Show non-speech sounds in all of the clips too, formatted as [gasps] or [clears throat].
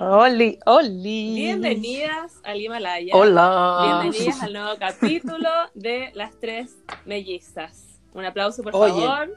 Oli, Oli. Bienvenidas al Himalaya. Hola. Bienvenidas al nuevo capítulo de Las Tres Mellizas. Un aplauso, por Oye. favor.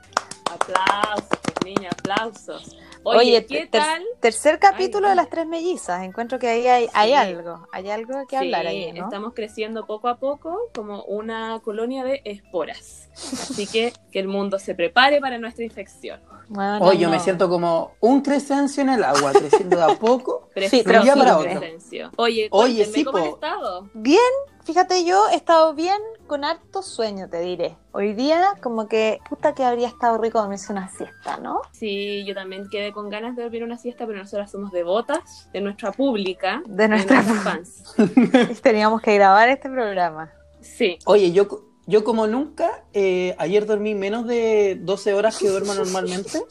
Aplausos, niña, aplausos. Oye, Oye, ¿qué ter- tal? tercer capítulo Ay, de las tres mellizas. Encuentro que ahí hay, hay Sí. algo, hay algo que hablar Sí, ahí, ¿no? estamos creciendo poco a poco como una colonia de esporas. Así que [laughs] que el mundo se prepare para nuestra infección. Bueno, Hoy yo me siento como un crescencio en el agua, creciendo de a poco. [laughs] Precioso pero para otro. Oye, Oye, sí, cómo han po. estado. Bien, fíjate, yo he estado bien con harto sueño, te diré. Hoy día, como que, puta que habría estado rico dormirse una siesta, ¿no? Sí, yo también quedé con ganas de dormir una siesta, pero nosotras somos devotas de nuestra pública, De nuestra nuestros fans. [laughs] Teníamos que grabar este programa. Sí, Oye, yo, yo como nunca, eh, ayer dormí menos de 12 horas que duermo normalmente.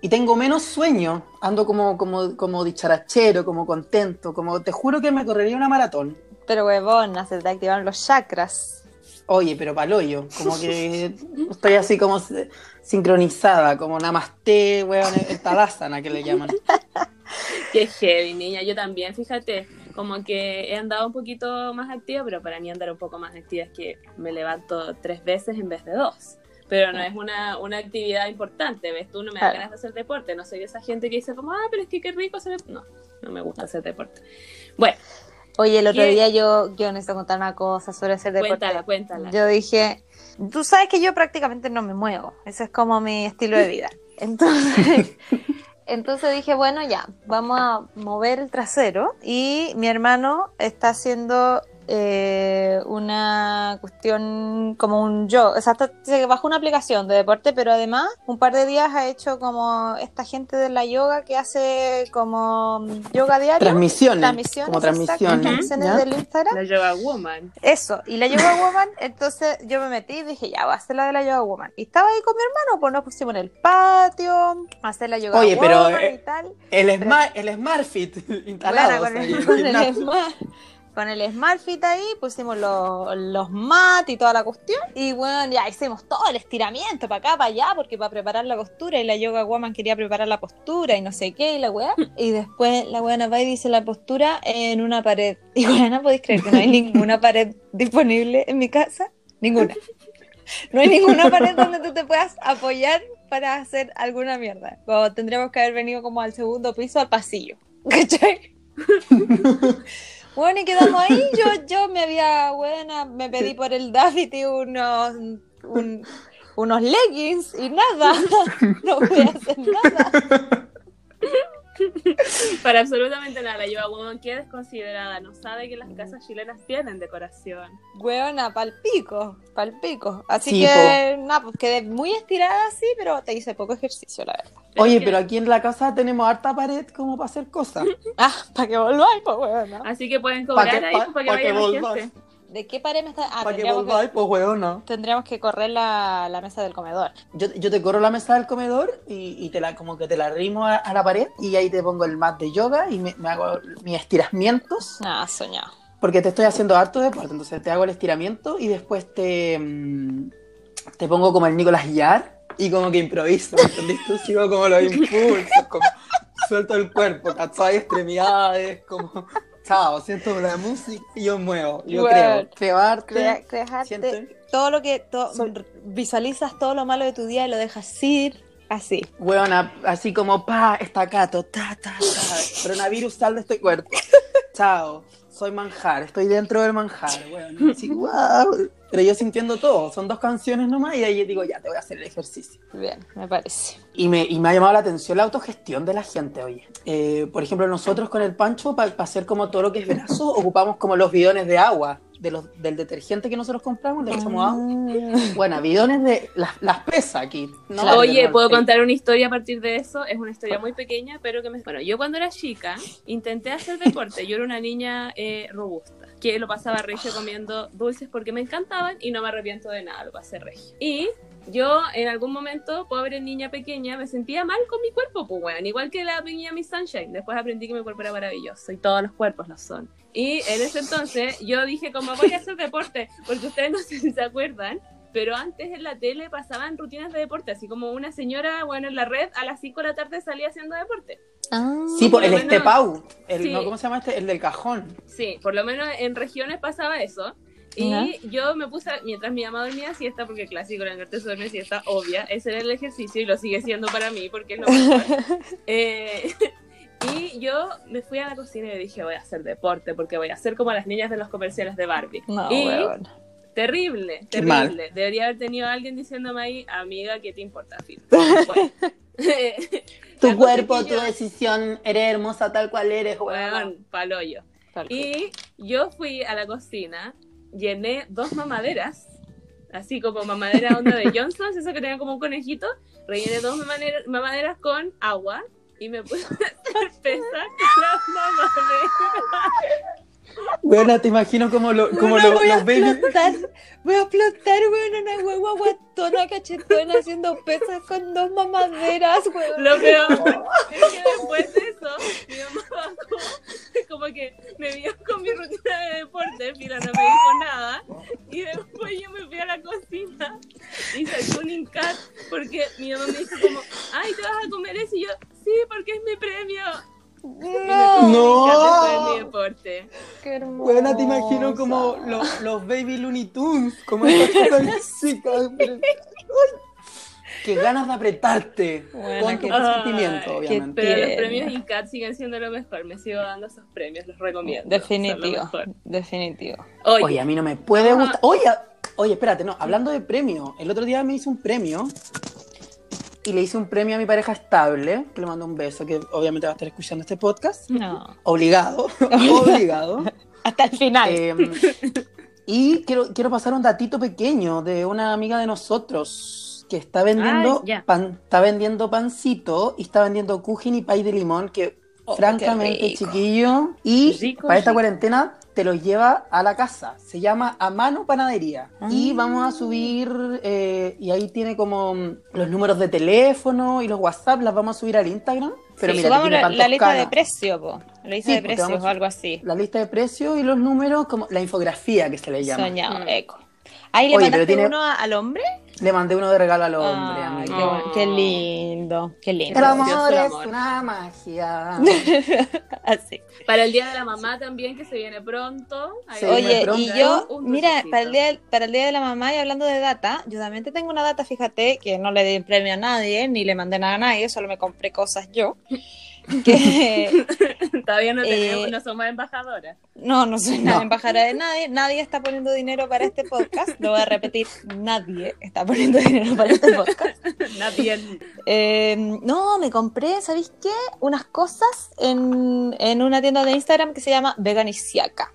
Y tengo menos sueño, ando como, como, como dicharachero, como contento, como te juro que me correría una maratón. Pero huevona, se te activaron los chakras. Oye, pero paloyo, como que estoy así como sincronizada, como namaste, weón, el talasana que le llaman. [laughs] qué heavy, niña. Yo también, fíjate, como que he andado un poquito más activa, pero para mí andar un poco más activa es que me levanto tres veces en vez de dos. Pero no es una, una actividad importante, ¿ves? Tú no me das Claro. ganas de hacer deporte. No soy de esa gente que dice como, ah, pero es que qué rico hacer... No, no me gusta hacer deporte. Bueno, Oye, el otro ¿Qué? día yo, yo necesito contar una cosa sobre hacer deporte. cuéntala, cuéntala. Yo dije, tú sabes que yo prácticamente no me muevo, ese es como mi estilo de vida. [laughs] Entonces, entonces dije, bueno, ya, vamos a mover el trasero y mi hermano está haciendo eh, una cuestión como un yo, o sea, está- se bajó una aplicación de deporte, pero además un par de días ha hecho como esta gente de la yoga que hace como yoga diario. Transmisiones, Transmisiones, como transmisiones. del Instagram. La yoga woman. Eso, y la Yoga Woman, entonces yo me metí y dije, ya, voy a hacer la de la Yoga Woman. Y estaba ahí con mi hermano, pues nos pusimos en el patio, a hacer la Yoga Oye, Woman eh, y tal. El, Smart, el SmartFit [laughs] instalado. Bueno, con, o sea, el. Smart, con el SmartFit ahí, pusimos los, los mat y toda la cuestión. Y bueno, ya hicimos todo el estiramiento para acá, para allá, porque para preparar la postura. Y la Yoga Woman quería preparar la postura y no sé qué, y la weá. Y después la weá va y dice la postura en una pared. [laughs] Y weá, podéis creer que no hay ninguna pared [laughs] disponible en mi casa. Ninguna. No hay ninguna pared donde tú te puedas apoyar para hacer alguna mierda. Como tendríamos que haber venido como al segundo piso, al pasillo. [laughs] ¿Cachai? Bueno, y quedamos ahí. [laughs] Yo, yo me había, buena, me pedí por el David unos, un- unos leggings y nada. [laughs] [laughs] No voy a hacer nada. [laughs] Para absolutamente nada, la yoga woman que es desconsiderada, no sabe que las casas chilenas tienen decoración. Weona, palpico, palpico. Así Sí, que, nada, pues quedé muy estirada así, pero te hice poco ejercicio, la verdad. Oye, que- pero aquí en la casa tenemos harta pared como para hacer cosas. [laughs] Ah, para que volváis, pues, weona. Así que pueden Pa' cobrar que- ahí pa- pues, para que pa' que vaya más volváis. gente. ¿De qué pared me está? Ah, para que volváis, pues weona. tendríamos que correr la, la mesa del comedor. Yo, yo te corro la mesa del comedor y, y te la como que te la rimo a, a la pared y ahí te pongo el mat de yoga y me, me hago mis estiramientos Nada, soñado. porque te estoy haciendo harto deporte, entonces te hago el estiramiento y después te mm, te pongo como el Nicolás Yar y como que improviso, ¿me entendiste? Sigo como los impulsos, como suelto el cuerpo, ¿cachai? Extremidades, como chao, siento la música y yo muevo, yo Bueno. creo, creo arte, Crea- siente- todo lo que to- visualizas todo lo malo de tu día y lo dejas ir así. Weona, así como pa, estacato, ta, ta, ta. Coronavirus, sal de este cuerpo. [laughs] Chao, soy manjar, estoy dentro del manjar, weón. Así, guau. Pero yo sintiendo todo, son dos canciones nomás y ahí digo, ya, te voy a hacer el ejercicio. Bien, me parece. Y me, y me ha llamado la atención la autogestión de la gente, oye. Eh, por ejemplo, nosotros con el Pancho, para hacer como todo lo que es brazo, [laughs] ocupamos como los bidones de agua de los, del detergente que nosotros compramos, le echamos agua. Bueno, bidones de las, las pesas aquí. ¿no? Oye, ¿puedo contar una historia a partir de eso? Es una historia muy pequeña, pero que me... Bueno, yo cuando era chica intenté hacer deporte. Yo era una niña eh, robusta, que lo pasaba regio comiendo dulces porque me encantaban y no me arrepiento de nada, lo pasé regio. Y yo en algún momento, pobre niña pequeña, me sentía mal con mi cuerpo, pues bueno, igual que la pequeña Miss Sunshine. Después aprendí que mi cuerpo era maravilloso y todos los cuerpos lo son. Y en ese entonces yo dije como voy a hacer deporte, porque ustedes no [laughs] sé si se acuerdan, pero antes en la tele pasaban rutinas de deporte, así como una señora, bueno, en la red a las 5 de la tarde salía haciendo deporte. Ah. Sí, el Por lo menos- step out. El, Sí. no, ¿Cómo se llama este? El del cajón. Sí, por lo menos en regiones pasaba eso. Y Ya. yo me puse, mientras mi mamá dormía siesta, porque clásico, la se duerme siesta, obvia, ese era el ejercicio y lo sigue siendo para mí porque es lo mejor. [laughs] Eh, [laughs] y yo me fui a la cocina y dije, voy a hacer deporte porque voy a ser como las niñas de los comerciales de Barbie. No, y weón. terrible, Qué terrible. Debería haber tenido a alguien diciéndome ahí, amiga, ¿qué te importa, Phil? [laughs] Bueno. Tu cuerpo, tu yo- decisión, eres hermosa tal cual eres, weón. Weón, paloyo. Tal cual. Y yo fui a la cocina, llené dos mamaderas, así como mamadera onda de Johnson, eso que tenía como un conejito, rellené dos mamadera- mamaderas con agua y me puse a [laughs] hacer pesas con las mamaderas. Bueno, te imagino como, lo, como Weona, lo- voy a los baby. explotar, voy a explotar, weón, una huevo guatona cachetona haciendo pesas con dos mamaderas, weón. Lo peor [laughs] es que después de eso, mi mamá bajó, como que me vio con mi rutina de deporte, Fila no me dijo nada, y después yo me fui a la cocina y saqué un incat porque mi mamá me dijo como, ay, ¿te vas a comer eso? Y yo, sí, porque es mi premio. No, No. De mi deporte. qué hermoso. Bueno, te imagino como los, los baby Looney Tunes, como esas [laughs] chicas. Qué ganas de apretarte. Bueno, con tu qué- consentimiento, Ay, obviamente. Pero los premios INCAT siguen siendo lo mejor. Me sigo dando esos premios, los recomiendo. Definitivo, definitivo. Oye, Oye, a mí no me puede Ah. gustar. Oye, oye, espérate, no, hablando de premio, el otro día me hice un premio y le hice un premio a mi pareja estable, que le mando un beso, que obviamente va a estar escuchando este podcast. No, Obligado, [laughs] obligado. hasta el final. Eh, y quiero, quiero pasar un datito pequeño de una amiga de nosotros que está vendiendo, ya. pan, está vendiendo pancito y está vendiendo kuchen y pay de limón que Oh, francamente chiquillo y Rico, para esta rico. cuarentena te los lleva a la casa se llama a mano panadería y Ah. vamos a subir eh, y ahí tiene como mm, los números de teléfono y los whatsapp las vamos a subir al Instagram pero Sí, mira subamos la, la lista de precios, po. La lista Sí, de precios vamos- o algo así. la lista de precios y los números como la infografía que se le llama Soñado, Mm. eco. Ahí le Oye, mandaste tiene- uno a- al hombre. Le mandé uno de regalo al hombre, Ay, amigo. qué, lindo, qué lindo. El amor el es una magia. [laughs] Así. Para el Día de la Mamá también, que se viene pronto. Sí, Oye, pronto. y yo, mira, dulcecito. para el, día, para el Día de la Mamá y hablando de data, yo también te tengo una data, fíjate, que no le di premio a nadie, ni le mandé nada a nadie, solo me compré cosas yo. [laughs] Que [laughs] Todavía no, tenemos, Eh, no somos embajadoras. no, no soy No. embajadora de nadie, nadie está poniendo dinero para este podcast, lo voy a repetir, nadie está poniendo dinero para este podcast. [laughs] Nadie. Eh, no, me compré, ¿sabéis qué? Unas cosas en, en una tienda de Instagram que se llama Veganisiaca.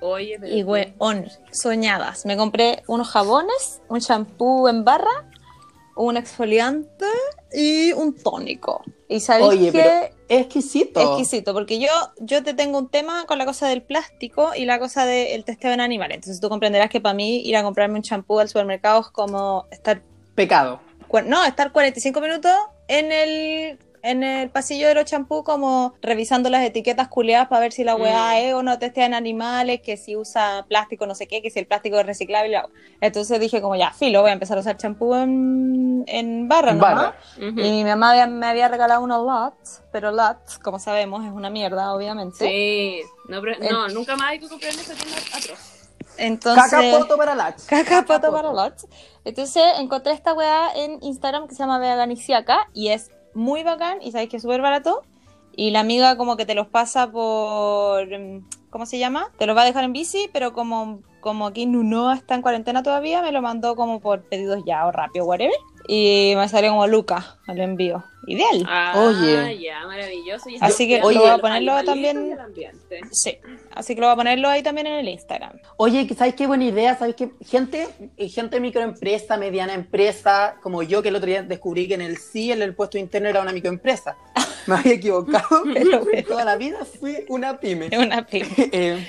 Oye, pero Y weón, soñadas. Me compré unos jabones, un shampoo en barra, un exfoliante y un tónico. Y sabéis Oye, qué? pero exquisito. Exquisito, porque yo, yo te tengo un tema con la cosa del plástico y la cosa del testeo en animales. Entonces tú comprenderás que para mí ir a comprarme un champú al supermercado es como estar Pecado. no, estar 45 minutos en el, en el pasillo de los champús como revisando las etiquetas culeadas para ver si la weá Mm. es o no testea en animales, que si usa plástico no sé qué, que si el plástico es reciclable. la- Entonces dije como ya, filo, voy a empezar a usar champú en, en barra, nomás. barra. Ujú. Y mi mamá había- me había regalado unos LOTS, pero LOTS, como sabemos, es una mierda, obviamente. Sí, no, pero- no, nunca más hay que comprar en esa tienda atroz. Entonces... Caca poto para la [laughs] Caca poto para lots. Entonces encontré esta weá en Instagram que se llama Veganisiaca y es muy bacán y sabéis que es súper barato. Y la amiga como que te los pasa por... mm, ¿Cómo se llama? Te los va a dejar en bici, pero como, como aquí Nunoa está en cuarentena todavía, me lo mandó como por pedidos ya o rápido, whatever. Y me salió como Luca al envío. Ideal. Ah, Oye. ya, maravilloso. Y Así que lo voy a ponerlo también- y el ambiente. Sí. Así que lo voy a ponerlo ahí también en el Instagram. Oye, ¿sabes qué buena idea? ¿Sabes qué? Gente, eh, gente microempresa, mediana empresa, como yo que el otro día descubrí que en el sí, el, el puesto interno era una microempresa. [laughs] Me había equivocado, [laughs] pero toda la vida fui una pyme. Una pyme. [laughs] Eh,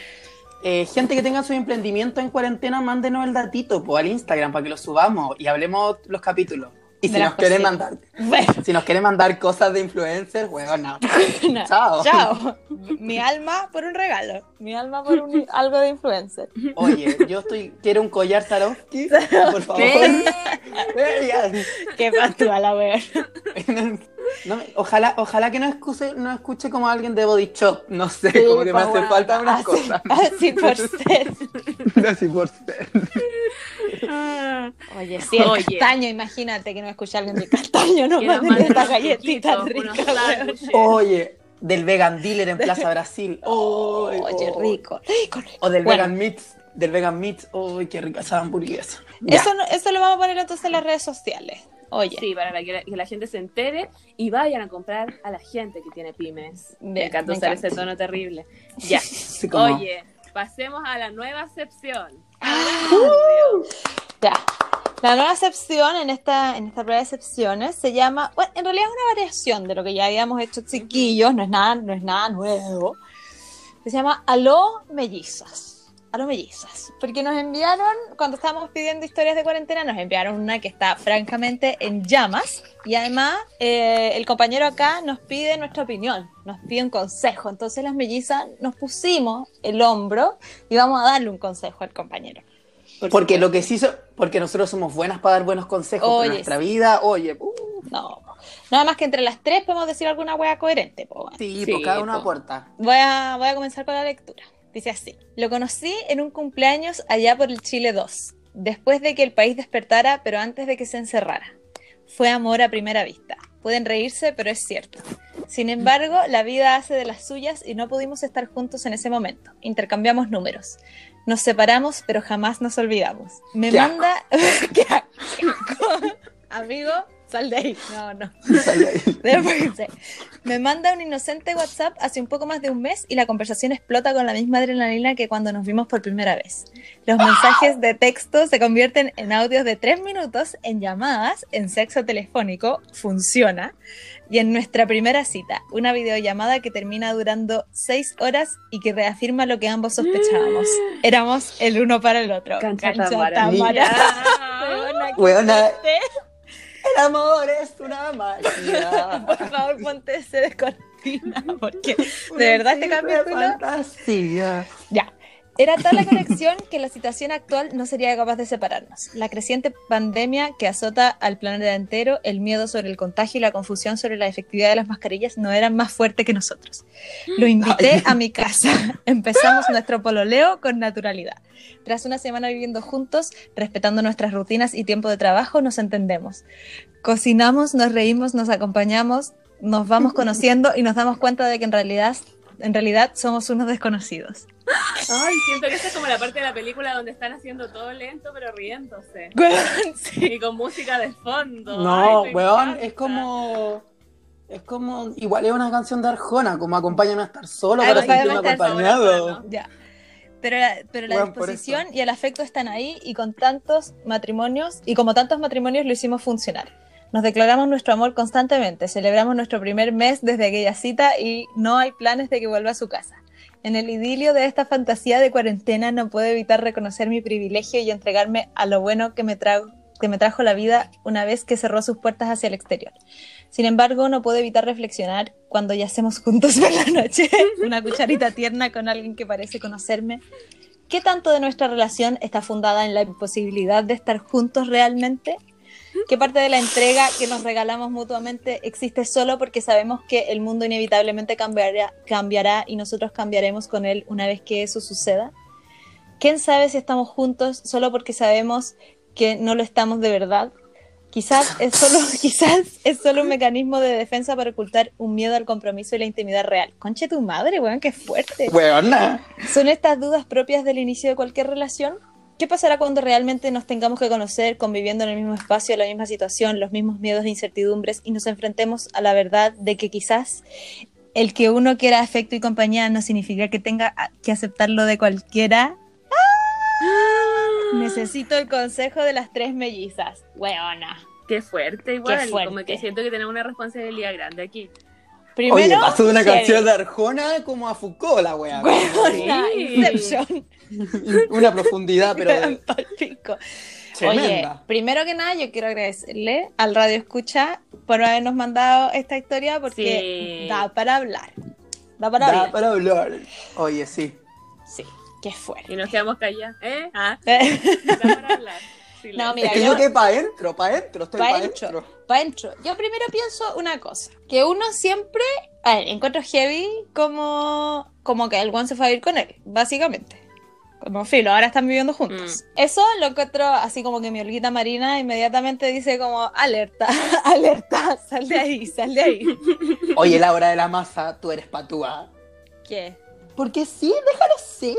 eh, gente que tenga su emprendimiento en cuarentena, mándenos el datito po, al Instagram para que lo subamos y hablemos los capítulos. Y si nos quieren cositas. mandar, Bueno. si nos quieren mandar cosas de influencers, bueno, no. [laughs] No. Chao. Chao. [laughs] Mi alma por un regalo. Mi alma por un- [laughs] algo de influencer. Oye, yo estoy, quiero un collar Swarovski, por favor. ¿Qué? Qué la. No, ojalá, ojalá que no escuche, no escuche como alguien de Body Shop, no sé, Sí, como que me hace falta unas así- cosas. Así por ser. Así por ser. Oye, sí, el Oye. castaño, imagínate que no escucha alguien de castaño, no [laughs] que nos manden manden esta unos galletita truquitos, rica. unos weón. sándwiches. Oye, del Vegan Dealer en Plaza Brasil. [laughs] Oye, oh. rico, rico, rico. O del Bueno. Vegan Meats, del Vegan Meats. Uy, qué rica esa hamburguesa. Ya. Eso, no- eso lo vamos a poner entonces en las redes sociales. Oye, Sí, para que la, que la gente se entere y vayan a comprar a la gente que tiene pymes. me Bien, encanta me usar encanta. ese tono terrible. [laughs] Ya. Sí, como- Oye, pasemos a la nueva sección. ya. La nueva excepción en esta, en esta prueba de excepciones se llama, bueno, en realidad es una variación de lo que ya habíamos hecho chiquillos, no es nada, no es nada nuevo. Se llama Aló Mellizas. Aló Mellizas. Porque nos enviaron, cuando estábamos pidiendo historias de cuarentena, nos enviaron una que está francamente en llamas. Y además, eh, el compañero acá nos pide nuestra opinión, nos pide un consejo. Entonces las mellizas nos pusimos el hombro y vamos a darle un consejo al compañero. Porque lo que sí so- porque nosotros somos buenas para dar buenos consejos Oye, para nuestra vida, oye, uh, No. Nada más que entre las tres podemos decir alguna wea coherente. po, bueno. sí, Sí, pues cada uno po. aporta. Voy a, voy a comenzar con la lectura. Dice así. Lo conocí en un cumpleaños allá por el Chile 2, después de que el país despertara, pero antes de que se encerrara. Fue amor a primera vista. Pueden reírse, pero es cierto. Sin embargo, la vida hace de las suyas y no pudimos estar juntos en ese momento. Intercambiamos números. Nos separamos, pero jamás nos olvidamos. Me Qué manda... [laughs] ¡Qué asco! Amigo, sal de ahí. No, no. [laughs] Sale ahí. [laughs] Después me manda un inocente WhatsApp hace un poco más de un mes y la conversación explota con la misma adrenalina que cuando nos vimos por primera vez. Los mensajes de texto se convierten en audios de tres minutos, en llamadas, en sexo telefónico, funciona, y en nuestra primera cita, una videollamada que termina durando seis horas y que reafirma lo que ambos sospechábamos. [gasps] Éramos el uno para el otro. Cancha Cancha Tamara. Tamara. [laughs] El amor es una magia. [laughs] Por favor, ponte ese de cortina, porque de verdad este Una simple capítulo. fantasía. Ya. Era tal la [laughs] conexión que la situación actual no sería capaz de separarnos. La creciente pandemia que azota al planeta entero, el miedo sobre el contagio y la confusión sobre la efectividad de las mascarillas no eran más fuertes que nosotros. Lo invité Ay. a mi casa. [laughs] Empezamos nuestro pololeo con naturalidad. Tras una semana viviendo juntos, respetando nuestras rutinas y tiempo de trabajo, nos entendemos. Cocinamos, nos reímos, nos acompañamos, nos vamos [laughs] conociendo y nos damos cuenta de que en realidad, en realidad somos unos desconocidos. Ay, siento que esta es como la parte de la película donde están haciendo todo lento pero riéndose. [laughs] Sí. Y con música de fondo. No, Ay, weón, es como. Es como. Igual es una canción de Arjona, como acompáñame a estar solo Ay, para sentirme acompañado. hermano. Ya. Pero la, pero la Bueno, por disposición y el afecto están ahí y con tantos matrimonios, y como tantos matrimonios lo hicimos funcionar. Nos declaramos nuestro amor constantemente, celebramos nuestro primer mes desde aquella cita y no hay planes de que vuelva a su casa. En el idilio de esta fantasía de cuarentena no puedo evitar reconocer mi privilegio y entregarme a lo bueno que me, trajo, la vida una vez que cerró sus puertas hacia el exterior. Sin embargo, no puedo evitar reflexionar cuando yacemos juntos por la noche, [laughs] una cucharita tierna con alguien que parece conocerme. ¿Qué tanto de nuestra relación está fundada en la imposibilidad de estar juntos realmente? [laughs] ¿Qué parte de la entrega que nos regalamos mutuamente existe solo porque sabemos que el mundo inevitablemente cambiará, cambiará y nosotros cambiaremos con él una vez que eso suceda? ¿Quién sabe si estamos juntos solo porque sabemos que no lo estamos de verdad? Quizás es solo, [laughs] quizás es solo un mecanismo de defensa para ocultar un miedo al compromiso y la intimidad real. Conche tu madre, weón, qué fuerte. Weona. ¿Son estas dudas propias del inicio de cualquier relación? ¿Qué pasará cuando realmente nos tengamos que conocer, conviviendo en el mismo espacio, la misma situación, los mismos miedos e incertidumbres y nos enfrentemos a la verdad de que quizás el que uno quiera afecto y compañía no significa que tenga que aceptarlo de cualquiera? Necesito el consejo de las tres mellizas. Weona. Qué fuerte, igual. Qué fuerte. Como que siento que tenemos una responsabilidad grande aquí. Primero, Oye, pasó de una heavy. canción de Arjona como a Foucault, la wea. Weona, Sí. Inception. [laughs] Una profundidad, pero de-. Oye, tremenda. primero que nada, yo quiero agradecerle al Radio Escucha por habernos mandado esta historia porque Sí. da para hablar. Da para Da hablar. para hablar. Oye, sí. Sí, qué fuerte. Y nos quedamos callados. ¿Eh? Ah, [laughs] da para hablar. No, mira, es que yo- quedé para adentro, para adentro, estoy Pa' para adentro. adentro. para adentro. Yo primero pienso una cosa, que uno siempre, a ver, encuentro heavy como, como que el one se fue a vivir con él, básicamente. Como filo, ahora están viviendo juntos. Eso lo encuentro así como que mi olguita marina inmediatamente dice como, alerta, [laughs] alerta, sal de ahí, sal de ahí. [laughs] Oye, la hora de la masa, tú eres patúa. ¿Qué? Porque sí, déjalo ser.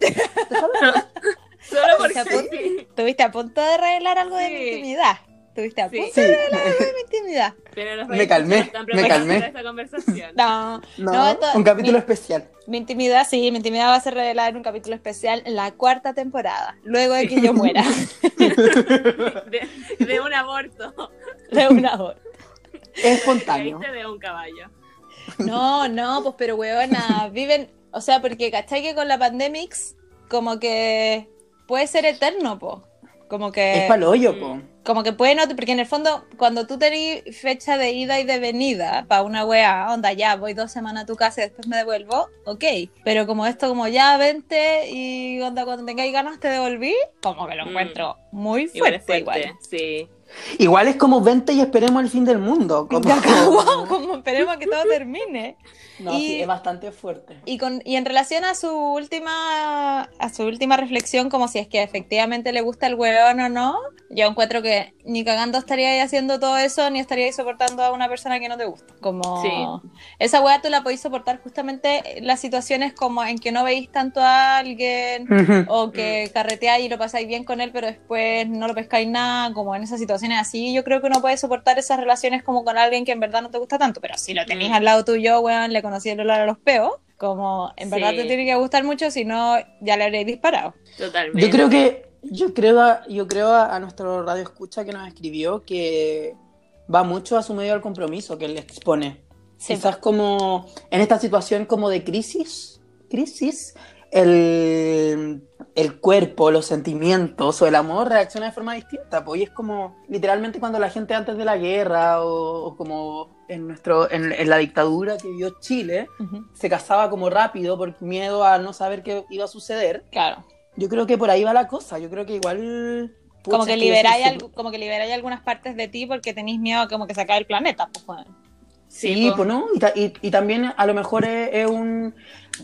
Déjalo- [laughs] Solo porque Se apunta. sí. Estuviste a punto de revelar algo de mi intimidad. Estuviste a Sí. punto Sí. de de mi intimidad. Pero los Me reyes calmé, me preparados calmé. para esta conversación. No, No, No, esto- un capítulo mi- especial. Mi intimidad, sí, mi intimidad va a ser revelada en un capítulo especial en la cuarta temporada, luego de que yo muera [laughs] [laughs] De, de un aborto. de una hora. Es espontáneo. Caíste de un caballo. No, no, pues pero weona, viven, o sea, porque cachai que con la pandemics como que puede ser eterno, po. Como que Es para hoyo, po. Como que puede no, porque en el fondo cuando tú tenés fecha de ida y de venida para una wea, onda ya, voy dos semanas a tu casa y después me devuelvo, ok, pero como esto como ya vente y onda cuando tengáis ganas te devolví, como que lo Mm. encuentro muy Igual es fuerte fuerte, igual. sí. Igual es como vente y esperemos el fin del mundo. [laughs] Como, como esperemos que todo termine. No, Y- sí, es bastante fuerte. Y, con, y en relación a su última a su última reflexión, como si es que efectivamente le gusta el hueón o no, yo encuentro que ni cagando estaría ahí haciendo todo eso, ni estaría ahí soportando a una persona que no te gusta. Como Sí. esa weá tú la podéis soportar justamente en las situaciones como en que no veis tanto a alguien o que carreteáis y lo pasáis bien con él, pero después no lo pescáis nada, como en esas situaciones así, yo creo que uno puede soportar esas relaciones como con alguien que en verdad no te gusta tanto, pero si lo tenéis Mm. al lado tuyo, weón, le conocí el olor a los peos, como en verdad Sí. te tiene que gustar mucho, si no, ya le habréis disparado. Totalmente. Yo creo que, yo creo, a, yo creo a, a nuestro radio escucha que nos escribió que va mucho a su medio al compromiso que él expone. Sí. Quizás como en esta situación como de crisis, crisis, el, el cuerpo, los sentimientos o el amor reacciona de forma distinta. Pues y es como literalmente cuando la gente antes de la guerra o, o como en, nuestro, en, en la dictadura que vivió Chile, Ujú. se casaba como rápido por miedo a no saber qué iba a suceder. Claro. Yo creo que por ahí va la cosa. Yo creo que igual. pucha, Como que, liberáis como que liberáis algunas partes de ti porque tenéis miedo a como que se acabe el planeta, pues, weón. Sí, po. pues no. Y, ta- y- y también a lo mejor es, es un.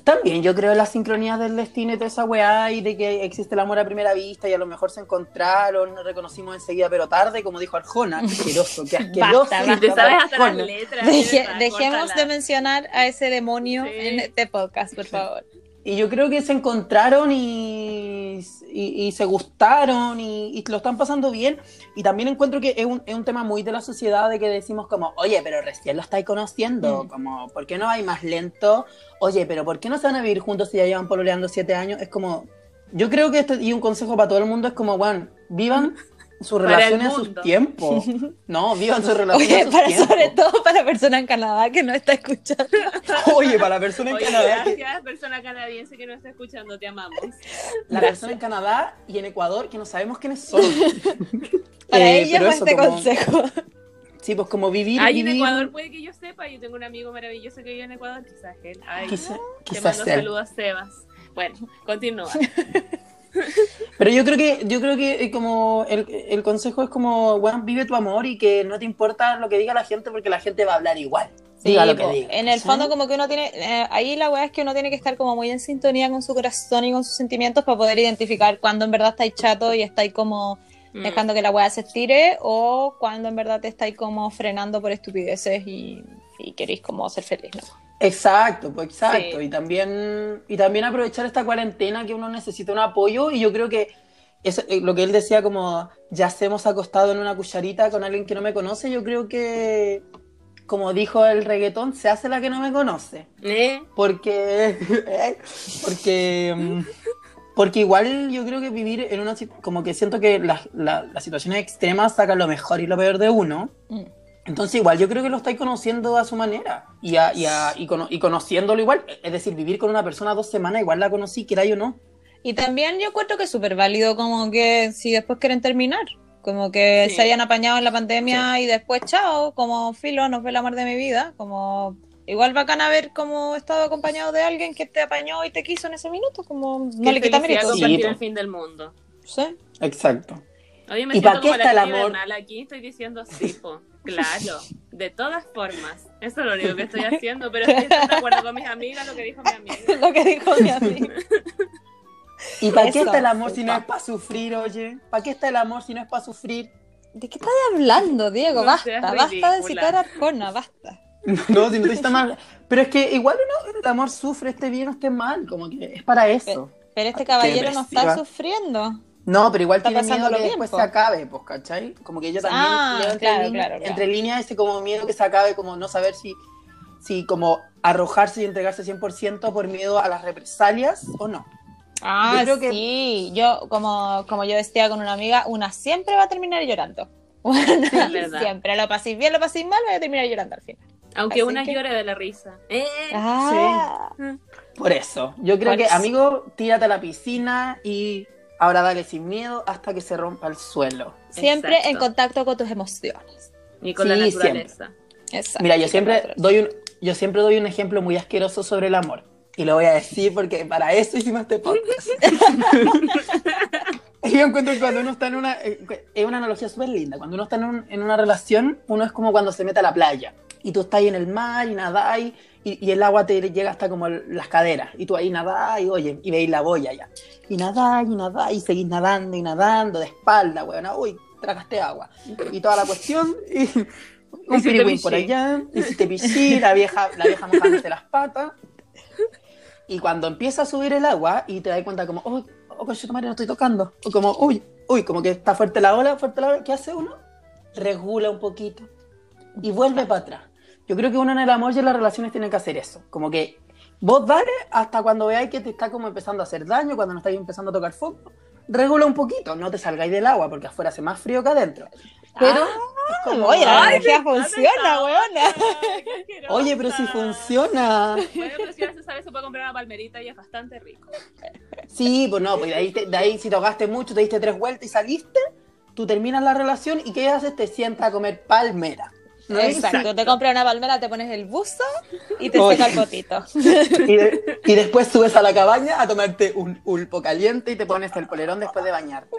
También yo creo en las sincronías del destino y toda esa weá y de que existe el amor a primera vista y a lo mejor se encontraron, nos reconocimos enseguida, pero tarde, como dijo Arjona. Qué asqueroso, qué [laughs] asqueroso. Basta, basta. te sabes hasta las letras. Deje- dejemos de mencionar a ese demonio Sí. en este podcast, por favor. Y yo creo que se encontraron y, y- y se gustaron y, y lo están pasando bien. Y también encuentro que es un, es un tema muy de la sociedad de que decimos como, oye, pero recién lo estáis conociendo, Mm. como, ¿por qué no hay más lento? Oye, pero ¿por qué no se van a vivir juntos si ya llevan pololeando siete años? Es como, yo creo que esto, y un consejo para todo el mundo es como, bueno, vivan sus [laughs] El relaciones a sus tiempos. [laughs] No, vivan sus relaciones a Oye, sus para, tiempos. sobre todo para la persona en Canadá que no está escuchando. [laughs] Oye, para la persona en Oye, Canadá. que- gracias, persona canadiense que nos está escuchando, te amamos. La persona en Canadá y en Ecuador que no sabemos quiénes son. [laughs] Para Eh, ella fue este como- consejo. Sí, pues como vivir. En vivir- Ecuador puede que yo sepa, yo tengo un amigo maravilloso que vive en Ecuador, quizás él. Ay, Quizá- te quizás mando saludos a Sebas. Bueno, continúa. Pero yo creo que, yo creo que eh, como el, el consejo es como, bueno, vive tu amor y que no te importa lo que diga la gente porque la gente va a hablar igual. diga lo que diga. en el fondo como que uno tiene, eh, ahí la weá es que uno tiene que estar como muy en sintonía con su corazón y con sus sentimientos para poder identificar cuando en verdad estáis chato y estáis como Mm. dejando que la weá se estire o cuando en verdad te estáis como frenando por estupideces y, y queréis como ser feliz, ¿no? Exacto, pues exacto. Sí. Y también, y también aprovechar esta cuarentena que uno necesita un apoyo. Y yo creo que eso, eh, lo que él decía, como ya hemos acostado en una cucharita con alguien que no me conoce, yo creo que, como dijo el reggaetón, se hace la que no me conoce. ¿Eh? Porque, [laughs] porque, mm, porque igual yo creo que vivir en una, como que siento que las, la- las situaciones extremas sacan lo mejor y lo peor de uno. Mm. Entonces igual yo creo que lo estáis conociendo a su manera y, a- y, a- y, cono- y conociéndolo igual. Es decir, vivir con una persona dos semanas igual la conocí, quiera yo o no. Y también yo encuentro que es súper válido como que si después quieren terminar, como que Sí. se hayan apañado en la pandemia y después chao, como filo, no fue el amor de mi vida, como igual bacán haber como estado acompañado de alguien que te apañó y te quiso en ese minuto, como no Qué le quita mérito. Sí, compartir el fin del mundo. Sí. Exacto. Oye, me ¿Y siento pa' qué como la está el amor? Aquí, estoy diciendo sí, po. Claro, de todas formas. Eso es lo único que estoy [laughs] haciendo, pero estoy de acuerdo con mis amigas, lo que dijo mi amiga. [laughs] Lo que dijo mi amiga. [laughs] ¿Y para qué está el amor si no es para sufrir, oye? ¿Para qué está el amor si no es para sufrir? ¿De qué estás hablando, Diego? No basta, basta de citar a Arjona, basta. No, si no te está mal. Pero es que igual uno, el amor sufre, esté bien o esté mal, como que es para eso. Pero este caballero no está sufriendo. No, pero igual Está tiene miedo que bien, después po. se acabe, pues, ¿cachai? Como que yo también Ah, leo entre, claro, líneas, claro, claro. entre líneas ese como miedo que se acabe, como no saber si, si como arrojarse y entregarse 100% por miedo a las represalias o no. Ah, Yo creo que- sí. Yo, como, como yo decía con una amiga, una siempre va a terminar llorando. [laughs] Verdad. siempre. Lo paséis bien, lo paséis mal, voy a terminar llorando al final. Aunque Así una que- llore de la risa. Eh, Ah, Por eso, yo creo que, eso. amigo, tírate a la piscina y ahora dale sin miedo hasta que se rompa el suelo. siempre Exacto. en contacto con tus emociones. Y con la Sí, naturaleza. Exacto. Mira, yo siempre la doy un, yo siempre doy un ejemplo muy asqueroso sobre el amor. Y lo voy a decir porque para eso hicimos este podcast. Y [laughs] [laughs] yo encuentro que cuando uno está en una... eh, Es una analogía súper linda. Cuando uno está en, un- en una relación, uno es como cuando se mete a la playa. Y tú estás ahí en el mar y nadáis y, y el agua te llega hasta como las caderas. Y tú ahí nadás y oye, y veis la boya ya. Y nadáis y nadáis y seguís nadando y nadando de espalda, weón. Uy, tragaste agua. Y toda la cuestión... [laughs] Y, un pirigüín por allá, hiciste pichí, la vieja, la vieja mojándote las patas. Y cuando empieza a subir el agua y te das cuenta como, oh, oh, coche, madre, no estoy tocando. O como, uy, uy, como que está fuerte la ola, fuerte la ola. ¿Qué hace uno? Regula un poquito y vuelve para atrás. Yo creo que uno en el amor y en las relaciones tiene que hacer eso. Como que vos dale hasta cuando veáis que te está como empezando a hacer daño, cuando no estáis empezando a tocar fondo. Regula un poquito, no te salgáis del agua porque afuera hace más frío que adentro. Pero es como, Oye, la energía funciona, weona. Oye, pero si funciona. Bueno, pero si ya se sabe, se puede comprar una palmerita y es bastante rico. Sí, pues no, pues de ahí, te- de ahí si tocaste mucho, te diste tres vueltas y saliste, tú terminas la relación y ¿qué haces? Te sientas a comer palmera. ¿No? Exacto, te compras una palmera, te pones el buzo y te Oye. seca el potito. Y, de- y después subes a la cabaña a tomarte un pulpo caliente y te pones el polerón después de bañarte.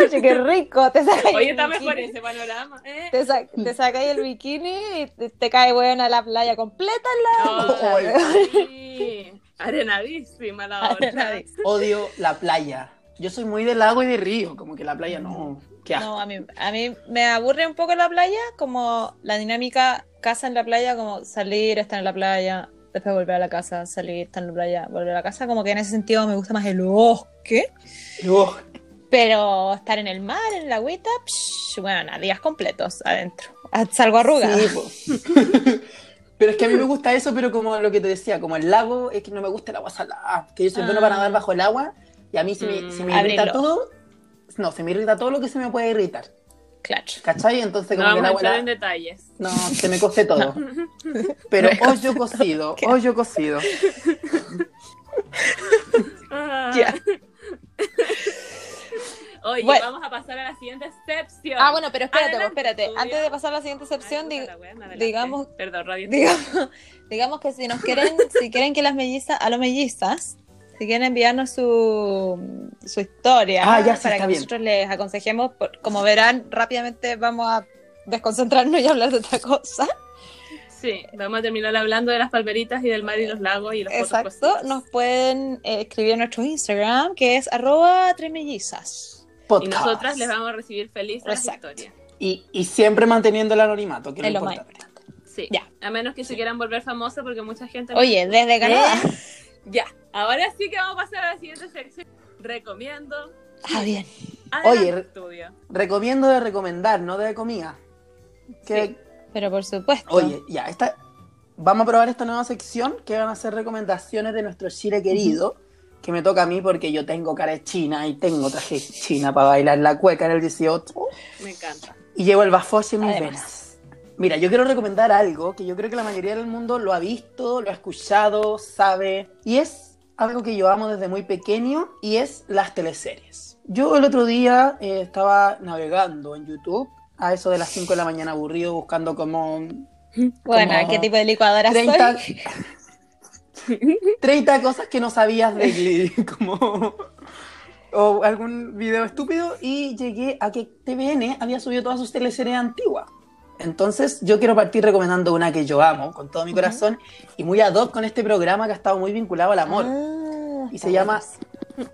Oye, qué rico. Te sacas Oye, el está mejor bikini. ese panorama. ¿eh? Te, sa- te sacáis el bikini y te, te cae buena la playa completa en la ducha. sí. Arenadísima la otra. Arenadísima. Odio la playa. Yo soy muy de lago y de río, como que la playa no. Qué asco. No, a mí, a mí me aburre un poco la playa, como la dinámica casa en la playa, como salir, estar en la playa, después volver a la casa, salir, estar en la playa, volver a la casa, como que en ese sentido me gusta más el bosque, Ugh. pero estar en el mar, en la agüita, psh, bueno, días completos adentro. Ah, Salgo arrugada. Sí. [laughs] Pero es que a mí me gusta eso, pero como lo que te decía, como el lago, es que no me gusta el agua salada. Que yo soy bueno Ah. para nadar bajo el agua y a mí se me, Mm, se me todo. No, se me irrita todo lo que se me puede irritar. Claro. ¿Cachai? Entonces, No como que agua. entrar en detalles. No, se me cose todo. [laughs] Pero Me hoyo cocido, [laughs] ¿Qué? hoyo cocido. Ah. Ya. [laughs] Oye, Bueno. vamos a pasar a la siguiente sección. Ah, bueno, pero espérate, Adelante, espérate. estudio. Antes de pasar a la siguiente Ay, sección, dig- digamos- Perdón, radio. digamos, digamos que si nos quieren, si quieren que las mellizas, a los mellizas, si quieren enviarnos su, su historia Ah, ya, sí, para que bien. nosotros les aconsejemos, por- como verán, rápidamente vamos a desconcentrarnos y hablar de otra cosa. Sí, vamos a terminar hablando de las palmeritas y del mar y los lagos y los Exacto, nos pueden eh, escribir en nuestro Instagram, que es arroba tres mellizas. Y nosotras les vamos a recibir felices las historias. Y, y siempre manteniendo el anonimato, que es lo importante. Sí. Ya. A menos que se quieran volver famosos porque mucha gente. Oye, desde Canadá. Ya. Ahora sí que vamos a pasar a la siguiente sección. Recomiendo. Ah, bien. Adelante, Oye, re- estudio. Recomiendo de recomendar, no de comida. Que, Sí. Pero por supuesto. Oye, ya, esta, vamos a probar esta nueva sección que van a ser recomendaciones de nuestro Chile querido, que me toca a mí porque yo tengo cara de china y tengo traje china para bailar la cueca en el 18 Me encanta. y llevo el bafoche en mis Además. venas. Mira, yo quiero recomendar algo que yo creo que la mayoría del mundo lo ha visto, lo ha escuchado, sabe, y es algo que yo amo desde muy pequeño y es las teleseries. Yo el otro día eh, estaba navegando en YouTube a eso de las 5 de la mañana aburrido buscando como Bueno, como ¿qué tipo de licuadora 30, soy? 30 [laughs] cosas que no sabías de Glee, [laughs] como o algún video estúpido y llegué a que TVN había subido todas sus teleseries antiguas. Entonces yo quiero partir recomendando una que yo amo con todo mi corazón y muy ad hoc con este programa que ha estado muy vinculado al amor Ah, y se llama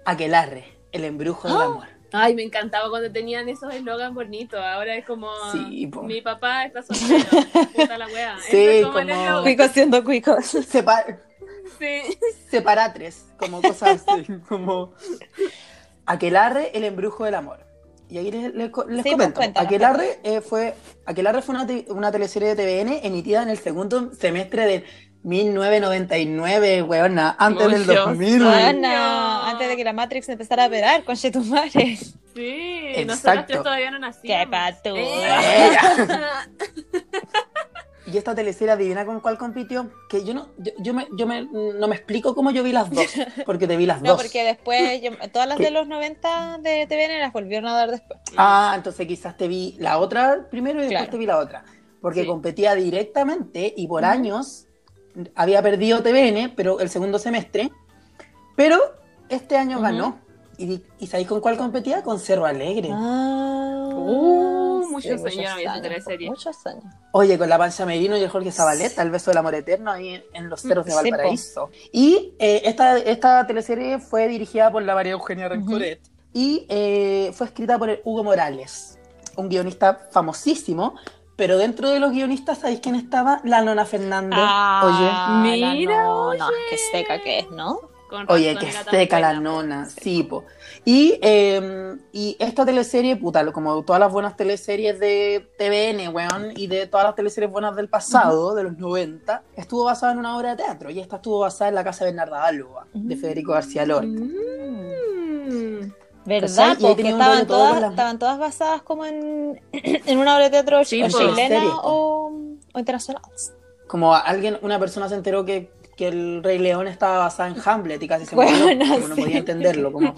Aquelarre, el embrujo del ¡Ah! amor. Ay, me encantaba cuando tenían esos eslogans bonitos. Ahora es como. Sí, po. Mi papá está soltero. Puta la wea. Sí, como como-. Cuicos siendo cuicos. [laughs] Sepa- Sí. separatres, como cosas [laughs] así, como Aquelarre, el embrujo del amor. Y ahí les, les co- les Sí, pues, comento. cuéntanos, Aquelarre, eh, fue, Aquelarre fue una, una teleserie de TVN emitida en el segundo semestre de 1999, weona, antes del Muchos 2000. años. Bueno, antes de que la Matrix empezara a operar con Chetumare. Sí, Exacto. nosotros todavía no nacíamos. ¡Qué patú! [laughs] Y esta teleserie, adivina con cuál compitió. Que yo no, yo, yo me, yo me- no me explico cómo yo vi las dos, [laughs] porque te vi las No, dos. porque después, yo- todas las de los 90 de TVN las volvieron a dar después. Ah, entonces quizás te vi la otra primero y después Claro. te vi la otra. Porque Sí. competía directamente y por años había perdido TVN, pero el segundo semestre. Pero este año ganó. ¿Y, ¿Y sabéis con cuál competía? Con Cerro Alegre. Ah, Uh, muchos años. Muchos años. Oye, con la Pancha Merino y el Jorge Zabaleta, el beso del amor eterno ahí en los cerros de. Valparaíso. Y eh, esta, esta teleserie fue dirigida por la María Eugenia Rencoret y eh, fue escrita por el Hugo Morales, un guionista famosísimo. Pero dentro de los guionistas, ¿sabéis quién estaba? La Nona Fernández. Ah, Oye. la Mira, no, no, qué seca que es, ¿no? Con Oye, que seca la nona, sí, po. Y, eh, y esta teleserie, puta, lo- como todas las buenas teleseries de TVN, weón, y de todas las teleseries buenas del pasado, de los 90, estuvo basada en una obra de teatro. Y esta estuvo basada en La Casa de Bernarda Alba, de. Federico García Lorca. Mm. ¿Verdad? Porque estaban todas, las- estaban todas basadas como en, [clears throat] en una obra de teatro Sí, chilena Series, o, o internacional. Como alguien, una persona se enteró que, que el Rey León estaba basada en Hamlet y casi se Bueno, murió, como no sí. podía entenderlo. Como...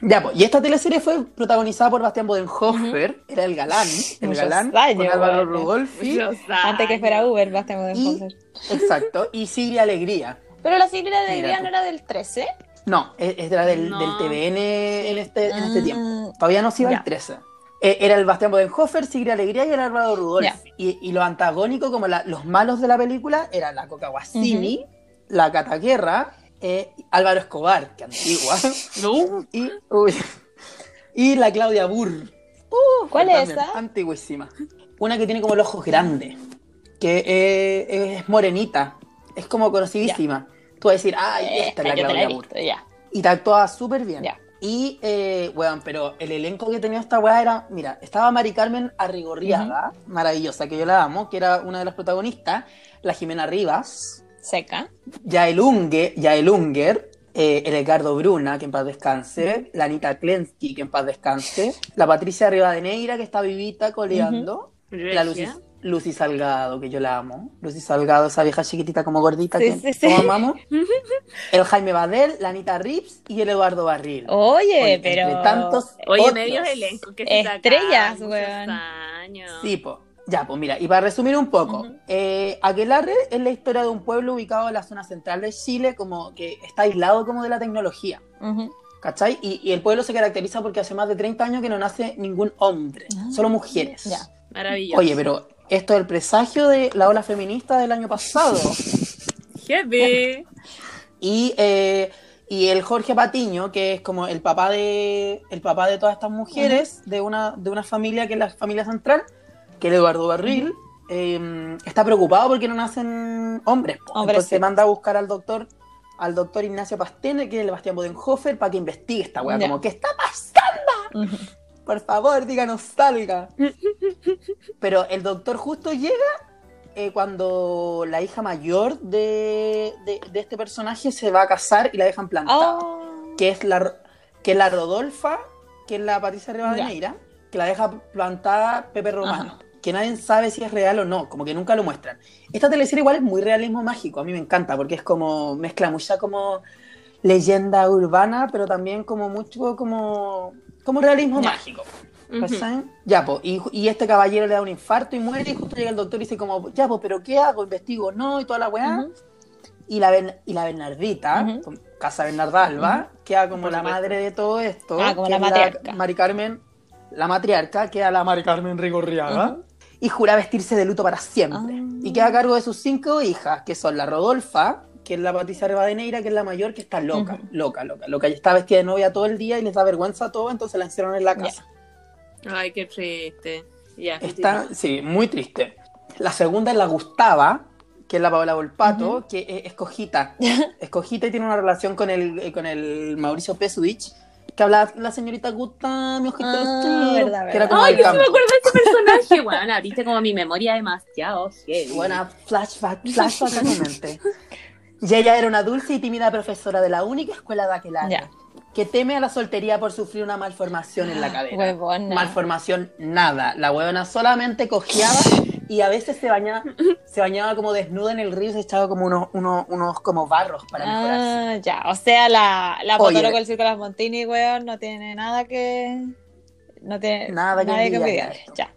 Ya, pues, y esta teleserie fue protagonizada por Bastián Bodenhofer, era el galán, el Muchos galán, con años, Álvaro bueno. Rudolfi, Antes que fuera. Uber, de Y- exacto, y Sigri Alegría. Pero la sigla Mira tú. no era del 13. No, era del, No. del TVN en este, en este Ah, tiempo. Todavía no se iba Ya. el 13. Eh, era el Bastián Bodenhofer, Sigri Alegría y el Álvaro Rudolfi. Ya. Y, y lo antagónico, como la- los malos de la película, eran la Coca Guasini, la Cataguerra, eh, Álvaro Escobar, que antigua, [laughs] No. y, uy, y la Claudia Burr. Uh, ¿Cuál es esa? Antiguísima. Una que tiene como los ojos grandes, que eh, es morenita, es como conocidísima. Tú vas a decir, ay, esta es la Eh, Claudia Burr. visto. Y te actuaba súper bien. Y, eh, weón, pero el elenco que tenía esta weá era, mira, estaba Mari Carmen Arrigorriaga, maravillosa, que yo la amo, que era una de las protagonistas, la Jimena Rivas, Seca. Yael, Unge, Yael Unger, eh, el Edgardo Bruna, que en paz descanse, la Anita Klensky, que en paz descanse, la Patricia Rivadeneira, que está vivita coleando, la Lucy. Lucy Salgado, que yo la amo, Lucy Salgado, esa vieja chiquitita como gordita Sí, que sí, sí. todos amamos, [laughs] el Jaime Badel, la Anita Rips y el Eduardo Barril. Oye, Oye, pero. entre tantos Oye, otros. medios elencos que se Estrellas, weón. años. Sí, po. Ya, pues mira, y para resumir un poco, eh, Aquelarre es la historia de un pueblo ubicado en la zona central de Chile, como que está aislado como de la tecnología. ¿cachai? Y, y el pueblo se caracteriza porque hace más de 30 años que no nace ningún hombre, Ah, solo mujeres. ya. Maravilloso. Oye, pero esto es el presagio de la ola feminista del año pasado. [laughs] Heavy. [laughs] Y, eh, y el Jorge Patiño, que es como el papá de, el papá de todas estas mujeres, de, una, de una familia que es la familia central, que es Eduardo Barril, eh, está preocupado porque no nacen hombres. Entonces sí. manda a buscar al doctor al doctor Ignacio Pastene, que es el Bastián Bodenhofer, para que investigue esta weá. Ya. Como, ¿qué está pasando? Por favor, díganos salga. [laughs] Pero el doctor justo llega eh, cuando la hija mayor de, de- de este personaje se va a casar y la dejan plantada. Oh. Que es la que es la Rodolfa, que es la Patricia Rivadeneira, que la deja plantada Pepe Romano. Ajá. Que nadie sabe si es real o no, como que nunca lo muestran. Esta teleserie igual es muy realismo mágico, a mí me encanta, porque es como, mezcla mucha como leyenda urbana, pero también como mucho como, como realismo Ya. mágico. Ujú. ¿Cachai? Ya, pues, y, y este caballero le da un infarto y muere, y justo llega el doctor y dice como, ya, pues, pero ¿qué hago? ¿Investigo? No, y toda la weá. Ujú. Y la, Ben- y la Bernardita, Ujú. con- Casa Bernarda Alba, queda como la madre de todo esto. Ah, como la matriarca. Mari Carmen, la matriarca, queda la Mari Carmen Rigorriaga. Y jura vestirse de luto para siempre. Ah. Y queda a cargo de sus cinco hijas, que son la Rodolfa, que es la Patricia Rivadeneira, que es la mayor, que está loca, loca, loca, loca. Y está vestida de novia todo el día y les da vergüenza todo, entonces la encierran en la casa. Ay, qué triste. Ya. Está, sí, muy triste. La segunda es la Gustava, que es la Paola Volpato, que es, es cojita. Es cojita y tiene una relación con el, eh, con el Mauricio Pesudich, que habla la señorita Gusta, mi ojito Ah, verdad, que era verdad. como Ay, yo sí me campo. acuerdo de ese personaje. [laughs] Bueno, abriste como mi memoria demasiado. Sí. Buena flashback, flashback a. [laughs] Y ella era una dulce y tímida profesora de la única escuela de aquel año, que teme a la soltería por sufrir una malformación en la cadera. Huevona. Malformación, nada. La huevona solamente cojeaba y a veces se bañaba, se bañaba como desnuda en el río y se echaba como unos, unos, unos como barros para mejorarse. Ah, ya. O sea, la, la Oye. Potolo con el circo de las Montini, weón, no tiene nada que. No tiene Nada que nadie envidiarle a envidiarle. esto. Ya.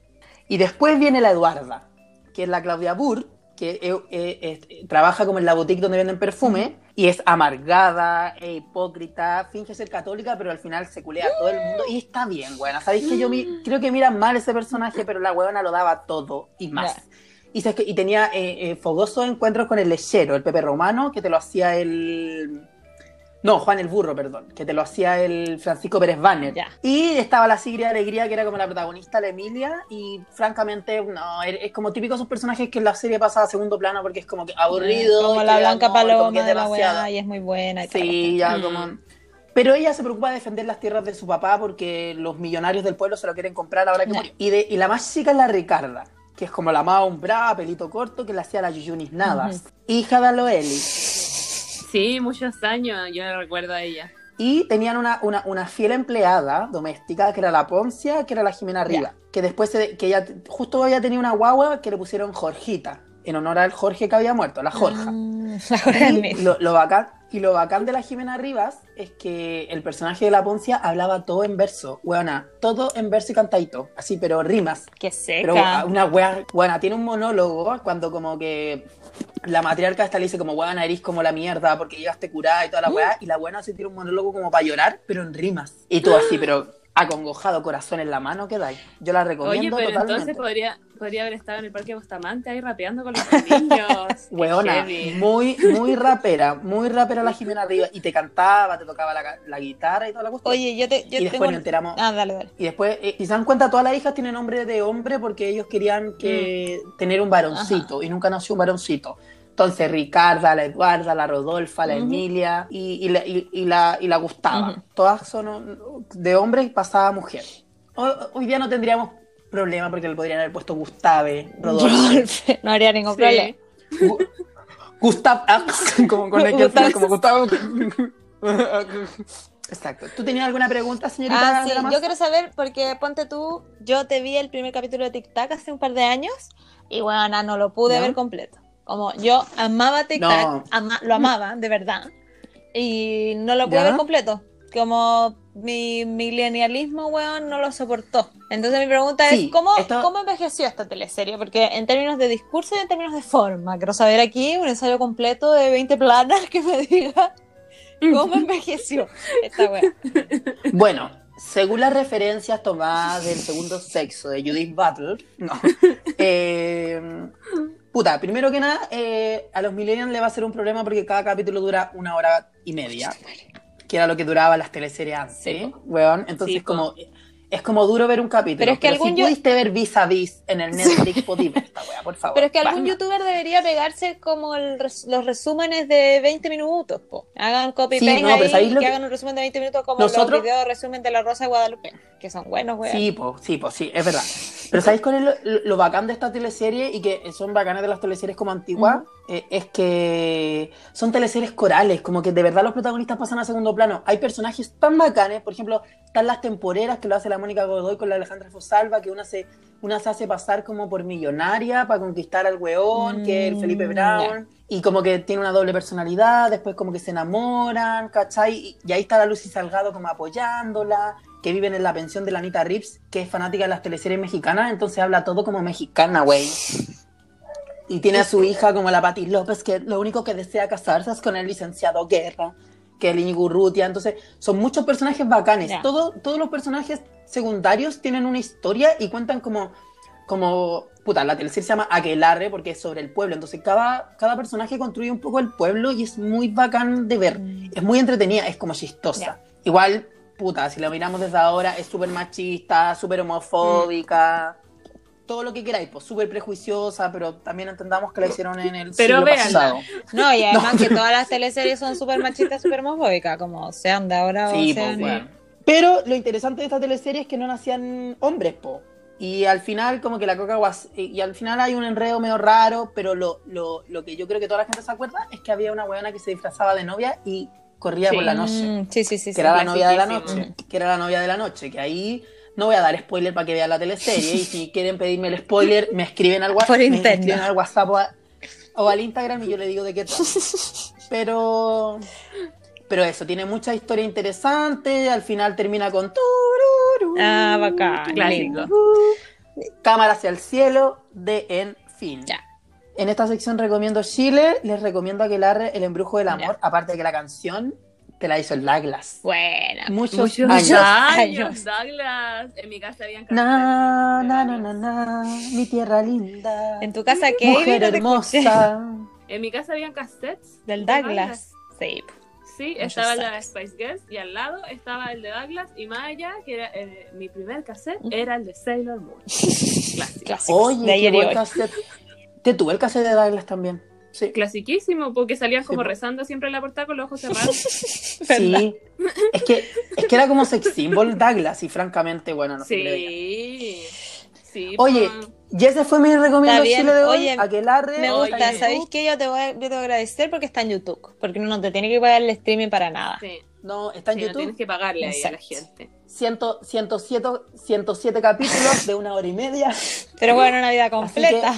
Y después viene la Eduarda, que es la Claudia Burr, que eh, eh, eh, trabaja como en la boutique donde venden perfume y es amargada, e hipócrita, finge ser católica, pero al final se culea a todo el mundo y está bien, buena. Sabéis que yo mi- creo que miran mal ese personaje, pero la huevona lo daba todo y más. Ya. Y, sabes que- y tenía eh, eh, fogosos encuentros con el lechero, el Pepe Romano, que te lo hacía el. No, Juan el Burro, perdón, que te lo hacía el Francisco Pérez Banner. Y estaba la Sigrid Alegría, que era como la protagonista, la Emilia, y francamente, no, es es como típico esos personajes que en la serie pasa a segundo plano porque es como que aburrido. Como la Blanca amor, como que Paloma es de weá y es muy buena y. Sí, ya Mm. como... Pero ella se preocupa de defender las tierras de su papá porque los millonarios del pueblo se lo quieren comprar ahora que Ya. murió. Y, de, y la más chica es la Ricarda, que es como la más hombrada, pelito corto, que le hacía la Yuyunis Navas. Hija de Aloeli. Sí, muchos años. Yo no recuerdo a ella. Y tenían una, una, una fiel empleada doméstica, que era la Poncia, que era la Jimena Riva. Que después, se- que ella justo había tenido una guagua que le pusieron Jorgita, en honor al Jorge que había muerto, la Jorja. Mm, la Jorge Y lo, lo bacán, y lo bacán de la Jimena Rivas es que el personaje de la Poncia hablaba todo en verso, weona, todo en verso y cantadito, así, pero rimas. Pero seca. una wea, buena, tiene un monólogo cuando como que la matriarca esta le dice como weona, eres como la mierda porque llegaste curada y toda la weá, y la buena se tira un monólogo como para llorar, pero en rimas. Y tú así, pero acongojado, corazón en la mano, ¿qué dais? Yo la Oye, recomiendo pero totalmente. entonces podría, podría haber estado en el Parque Bustamante ahí rapeando con los niños. [laughs] Weona, muy, muy [laughs] rapera, muy rapera la Jimena Rivas. Y te cantaba, te tocaba la, la guitarra y toda la cuestión. Oye, yo te. Yo y después tengo... nos enteramos. Ah, dale, dale. Y después, eh, y se dan cuenta, todas las hijas tienen nombre de hombre porque ellos querían que tener un varoncito y nunca nació un varoncito. Entonces, Ricarda, la Eduarda, la Rodolfa, la. Emilia y, y la, y, y la, y la Gustava. Todas son de hombre y pasada mujer. Hoy, hoy día no tendríamos problema porque le podrían haber puesto Gustave, Rodolfo. Rodolfo, no haría ningún Sí. problema. Gu- Gustav [laughs] como con el que Gustav como Gustavo. [laughs] Exacto. ¿Tú tenías alguna pregunta, señorita? Ah, sí, yo quiero saber, porque ponte tú, yo te vi el primer capítulo de Tic Tac hace un par de años y bueno, no lo pude ¿Ya? ver completo. Como yo amaba Tic No. Tac, ama- lo amaba, de verdad, y no lo pude ¿Ya? ver completo. Como mi milenialismo, weón, no lo soportó. Entonces mi pregunta Sí, es, ¿cómo, esto- ¿cómo envejeció esta teleserie? Porque en términos de discurso y en términos de forma, quiero saber aquí un ensayo completo de 20 planas que me diga [laughs] cómo envejeció esta weá. Bueno, según las referencias tomadas del segundo sexo de Judith Butler, no. [laughs] eh, puta, primero que nada, eh, a los millennials le va a ser un problema porque cada capítulo dura una hora y media, que era lo que duraban las teleseries antes, Sí, weón. Entonces, Sí, como. Es como duro ver un capítulo. Pero es que algún si yo- pudiste ver vis a vis en el Netflix, podí ver esta wea, por favor. Pero es que algún youtuber debería pegarse como el res- los resúmenes de 20 minutos, po. Hagan copy Sí, paste no, pero ahí ¿sabéis y lo que que- hagan un resumen de 20 minutos como Nosotros- los videos de resumen de la Rosa de Guadalupe, que son buenos, weón. Sí, pues, sí, pues, sí, es verdad. Pero ¿sabéis cuál es lo, lo- lo bacán de esta teleserie y que son bacanas de las teleseries como antiguas? Eh, es que son teleseries corales, como que de verdad los protagonistas pasan a segundo plano. Hay personajes tan bacanes, por ejemplo, están las temporeras que lo hace la Mónica Godoy con la Alejandra Fosalva, que una se, una se hace pasar como por millonaria para conquistar al weón, que es el Felipe Mm, Brown. Y como que tiene una doble personalidad, después como que se enamoran, ¿cachai? Y, y ahí está la Lucy Salgado como apoyándola, que viven en la pensión de la Anita Rips, que es fanática de las teleseries mexicanas, entonces habla todo como mexicana, güey. Y tiene a su hija como la Patti López, que lo único que desea casarse es con el licenciado Guerra, que el Íñigo Urrutia. Entonces, son muchos personajes bacanes. Ya. Todo, todos los personajes secundarios tienen una historia y cuentan como, como puta, la teleserie se llama Aquelarre porque es sobre el pueblo. Entonces, cada, cada personaje construye un poco el pueblo y es muy bacán de ver. Es muy entretenida, es como chistosa. Ya. Igual, puta, si lo miramos desde ahora, es súper machista, súper homofóbica. Todo lo que queráis, pues súper prejuiciosa, pero también entendamos que la hicieron en el Pero siglo véanla. pasado. No, y [laughs] además que todas las teleseries son súper machistas, súper homofóbicas, como sean de ahora Sí, o sean... pues, bueno. Pero lo interesante de esta teleserie es que no nacían hombres, po. Y al final, como que la coca guas- y al final hay un enredo medio raro, pero lo, lo, lo que yo creo que toda la gente se acuerda es que había una weona que se disfrazaba de novia y corría Sí. por la noche. Sí, sí, sí. que sí. era la novia de la noche. Que era la novia de la noche. Que ahí no voy a dar spoiler para que vean la teleserie. y si quieren pedirme el spoiler, me escriben al WhatsApp. Por me escriben al WhatsApp o, a- o al Instagram y yo le digo de qué trata. [laughs] Pero. Pero eso, tiene mucha historia interesante. Al final termina con. Ah, bacán. Lindo. Cámara hacia el cielo de En fin. Ya. En esta sección recomiendo Chile, les recomiendo Aquelarre, El embrujo del amor, aparte de que la canción te la hizo el Douglas. Buena. Muchos, Muchos años. años, Douglas. En mi casa habían Na, cassettes na, na, na, na, mi tierra linda. ¿En tu casa qué? Mujer hermosa. En mi casa habían cassettes. Del de Douglas. Sí. Sí, Muchos estaba el de años. Spice Girls y al lado estaba el de Douglas y más allá, que era eh, mi primer cassette, era el de Sailor Moon. [laughs] Clásico. Oye, de qué ayer y buen hoy. cassette. Te tuve el cassette de Douglas también. Sí. Clasiquísimo, porque salían como Sí, rezando siempre en la portada con los ojos cerrados. [laughs] [laughs] Sí. Es que, es que era como sex symbol Douglas y francamente, bueno, no sé qué sí. Sí. Oye, y ese fue mi recomendación de hoy. Oye, Aquelarre. Me Oye. gusta, ¿sabéis qué? Yo te, voy a, yo te voy a agradecer porque está en YouTube. Porque no te tiene que pagar el streaming para nada. Sí, No, está en sí, no YouTube. tienes que pagarle ahí a la gente. Ciento- 107, 107 capítulos de una hora y media. Pero bueno, una vida completa.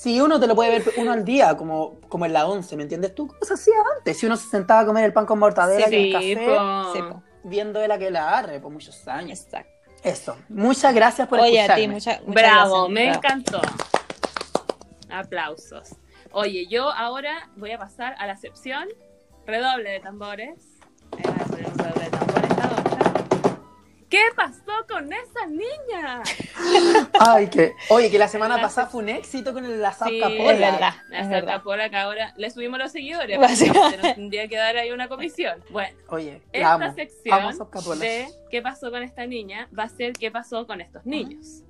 Si uno te lo puede ver uno al día, como, como en la 11, ¿me entiendes tú? ¿Cómo se hacía antes? Si uno se sentaba a comer el pan con mortadela Sí, y el café, po. Sí, po. viendo el aquelarre por muchos años. Exacto. Eso. Muchas gracias por Oye, a escucharme. ti, muchas muchas Bravo, gracias. me Bravo. encantó. Aplausos. Oye, yo ahora voy a pasar a la sección redoble de tambores. A un redoble de tambores la. ¿Qué pasó con esa niña? Ay, que... Oye, que la [laughs] semana Gracias. pasada fue un éxito con el la Zap Sí, Capola. es verdad. La por acá ahora le subimos los seguidores. [laughs] Nos tendría que dar ahí una comisión. Bueno, Oye, la esta amo. Amo sección Capola. de qué pasó con esta niña va a ser qué pasó con estos niños.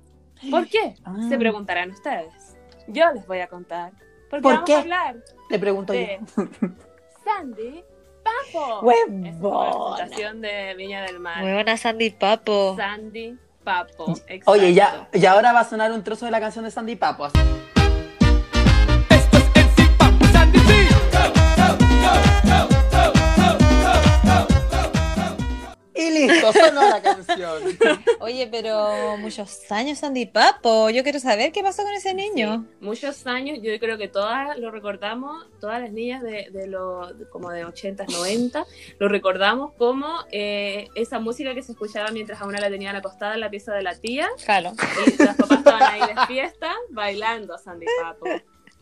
¿Por qué? Ah. Se preguntarán ustedes. Yo les voy a contar. Porque ¿Por vamos qué? a hablar Te pregunto de yo. [laughs] Sandy Papo. Huevona. presentación de Viña del Mar. Muy buena Sandy Papo. Sandy Papo. Oye, ya, y ahora va a sonar un trozo de la canción de Sandy Papo. así. Esto es el Zip Up Sandy Zip. Y listo, sonó la canción. [laughs] Oye, pero muchos años Sandy Papo. Yo quiero saber qué pasó con ese niño. Sí, muchos años, yo creo que todas lo recordamos, todas las niñas de, de los de como de 80, 90, lo recordamos como eh, esa música que se escuchaba mientras a una la tenían acostada en la pieza de la tía Claro. y las papás estaban ahí de fiesta bailando Sandy Papo.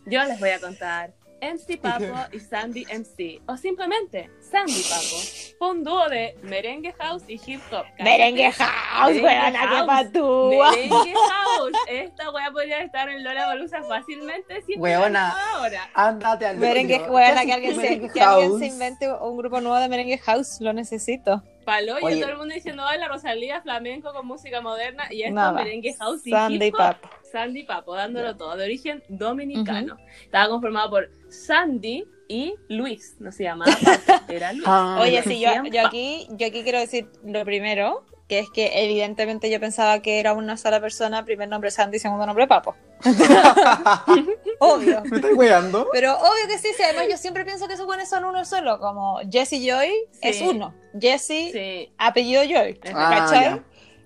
Yo les voy a contar MC Papo y Sandy MC, o simplemente Sandy Papo. Fue un dúo de merengue house y hip hop. Merengue House, Merengue weona, qué House. patúa. Merengue House. Esta wea podría estar en Lola Balusa fácilmente si Weona. ahora. Ándate al Merengue, medio. weona, ¿Qué que alguien, se, Merengue que alguien se invente un grupo nuevo de Merengue House. Lo necesito. Palo y Oye. todo el mundo diciendo, ay, la Rosalía, flamenco con música moderna. Y esto Nada. merengue house y Sandy hip hop. Papo. Sandy Papo, dándolo todo, de origen dominicano. Estaba conformado por Sandy y Luis, no se llamaba Papo, [laughs] era Luis. Ah, Oye, sí, yo, yo aquí, yo aquí quiero decir lo primero, que es que evidentemente yo pensaba que era una sola persona, primer nombre Sandy, segundo nombre Papo. [laughs] Obvio. ¿Me estás weando? Pero obvio que sí, sí, además yo siempre pienso que esos buenos son uno solo, como Jesse Joy es uno, Jesse, Sí, apellido Joy, Ah.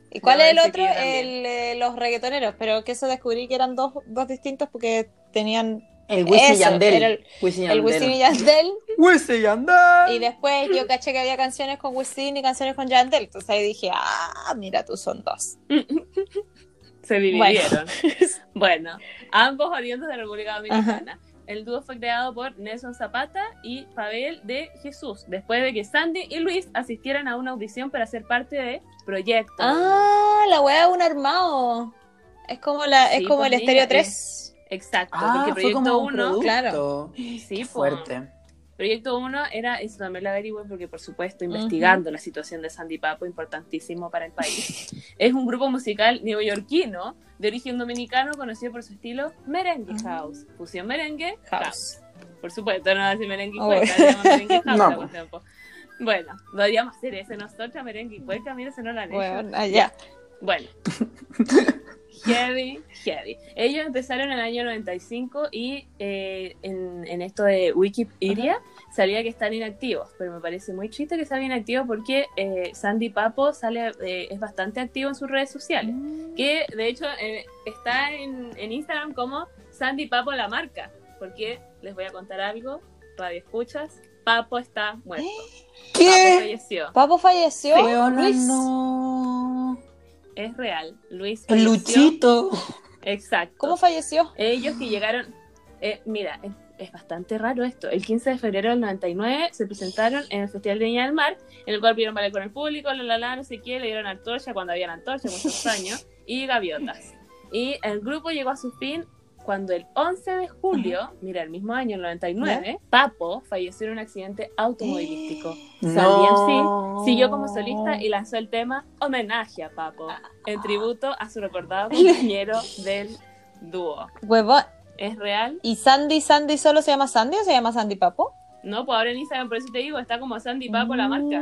¿Y cuál No, es el otro? El, eh, los reggaetoneros, pero que eso descubrí que eran dos, dos distintos porque tenían El Wisin Yandel. el- Wisin Yandel. Wisin y Yandel, Wisin y Yandel. y después yo caché que había canciones con Wisin y canciones con Yandel, entonces ahí dije, ah, mira tú, son dos. [laughs] Se dividieron. [laughs] Bueno, ambos oriundos de República Dominicana. El dúo fue creado por Nelson Zapata y Pavel de Jesús, después de que Sandy y Luis asistieran a una audición para ser parte de Proyecto. Ah, la weá de un armado. Es como la, Sí, es como pues, el Estéreo eh, 3. Exacto, Ah, porque fue Proyecto como un 1, producto. claro. sí. Fuerte. Proyecto 1 era, eso también lo averigüé porque por supuesto investigando la situación de Sandy Papo, importantísimo para el país. [laughs] es un grupo musical neoyorquino de origen dominicano conocido por su estilo merengue house. Fusión merengue house. House. Por supuesto, no va a decir merengue y Oh. cueca, digamos merengue [laughs] house No, la po. cuestión, po. Bueno, podríamos hacer ese nosotros, merengue y cueca, mira, se no lo han hecho. Bueno, allá. Bueno. [laughs] heavy, heavy. Ellos empezaron en el año 95 y eh, en, en esto de Wikipedia salía que están inactivos, pero me parece muy triste que salgan inactivos porque eh, Sandy Papo sale eh, es bastante activo en sus redes sociales, que de hecho eh, está en, en Instagram como Sandy Papo la marca, porque les voy a contar algo, radio escuchas, Papo está muerto, Papo ¿Qué? falleció, Papo falleció. Weona, Luis. no. Es real, Luis falleció. Luchito. Exacto. ¿Cómo falleció? Ellos que llegaron, eh, mira, es, es bastante raro esto. El 15 de febrero del 99 se presentaron en el Festival de Viña del Mar, en el cual pidieron bailar con el público, la la la, no sé qué, le dieron antorcha cuando habían antorcha, muchos años, y gaviotas. Y el grupo llegó a su fin cuando el 11 de julio, mira, el mismo año, el 99, Papo falleció en un accidente automovilístico. Sandy No. MC siguió como solista y lanzó el tema Homenaje a Papo, en tributo a su recordado [laughs] compañero del dúo. Huevón. ¿Es real? ¿Y Sandy, Sandy solo se llama Sandy o se llama Sandy Papo? No, pues ahora en Instagram, por eso te digo, está como Sandy Papo la marca.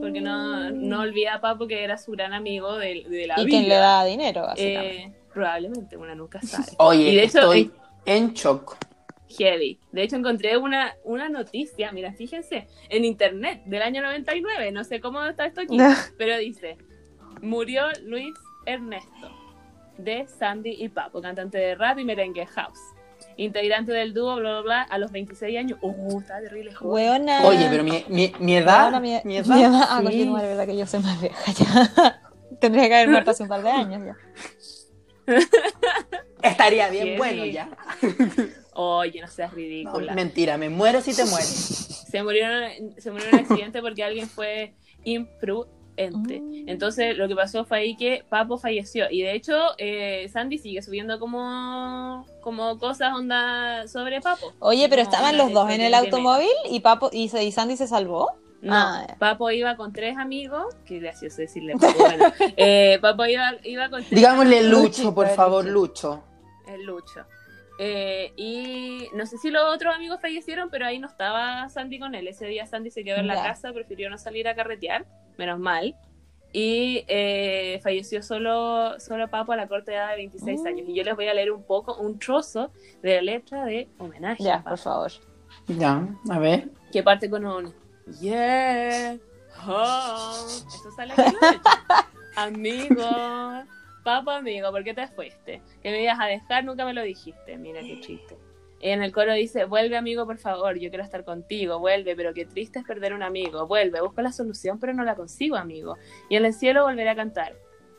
Porque no, no olvida a Papo que era su gran amigo de, de la Y vida. quien le da dinero, básicamente. Eh, probablemente, una nunca [laughs] sabe. Oye, Y de hecho, estoy en shock. Heavy. De hecho, encontré una, una noticia, mira, fíjense, en internet del año 99, no sé cómo está esto aquí, pero dice, murió Luis Ernesto, de Sandy y Papo, cantante de rap y merengue house. Integrante del dúo, bla, bla, bla, a los 26 años. Uh, está terrible joven. Hueona. Oye, pero mi, mi, mi edad. Mi, mi edad. mi edad. Ah, sí. madre, verdad que yo soy más vieja ya. [laughs] Tendría que haber [laughs] muerto hace un par de años ya. [laughs] Estaría bien bueno ya. Oye, no seas No, ridícula. mentira, me muero si te mueres. se murió, en- se murió en un accidente porque alguien fue imprudente. Mm. Entonces, lo que pasó fue ahí que Papo falleció. Y de hecho, eh, Sandy sigue subiendo como, como cosas onda sobre Papo. Oye, pero estaban los dos en el automóvil y Papo y, se- y Sandy se salvó. No, Ah. Papo iba con tres amigos. Qué gracioso decirle Papo. Bueno, [laughs] eh, Papo iba, iba con tres Digámosle amigos. Lucho, por favor, Lucho. Lucho. El Lucho. Eh, y no sé si los otros amigos fallecieron, pero ahí no estaba Sandy con él. Ese día Sandy se quedó en la Ya. casa, prefirió no salir a carretear, menos mal. Y eh, falleció solo, solo Papo a la corta edad de 26 Mm. años. Y yo les voy a leer un poco, un trozo de la letra de homenaje. Ya, por favor. Ya, a ver. Que parte con un Yeah, home. Esto sale aquí. [laughs] Amigo, Papo amigo, ¿por qué te fuiste? Que me ibas a dejar, nunca me lo dijiste. Mira qué chiste. En el coro dice, vuelve amigo, por favor, yo quiero estar contigo, vuelve, pero qué triste es perder un amigo, vuelve, busco la solución, pero no la consigo, amigo. Y en el cielo volveré a cantar,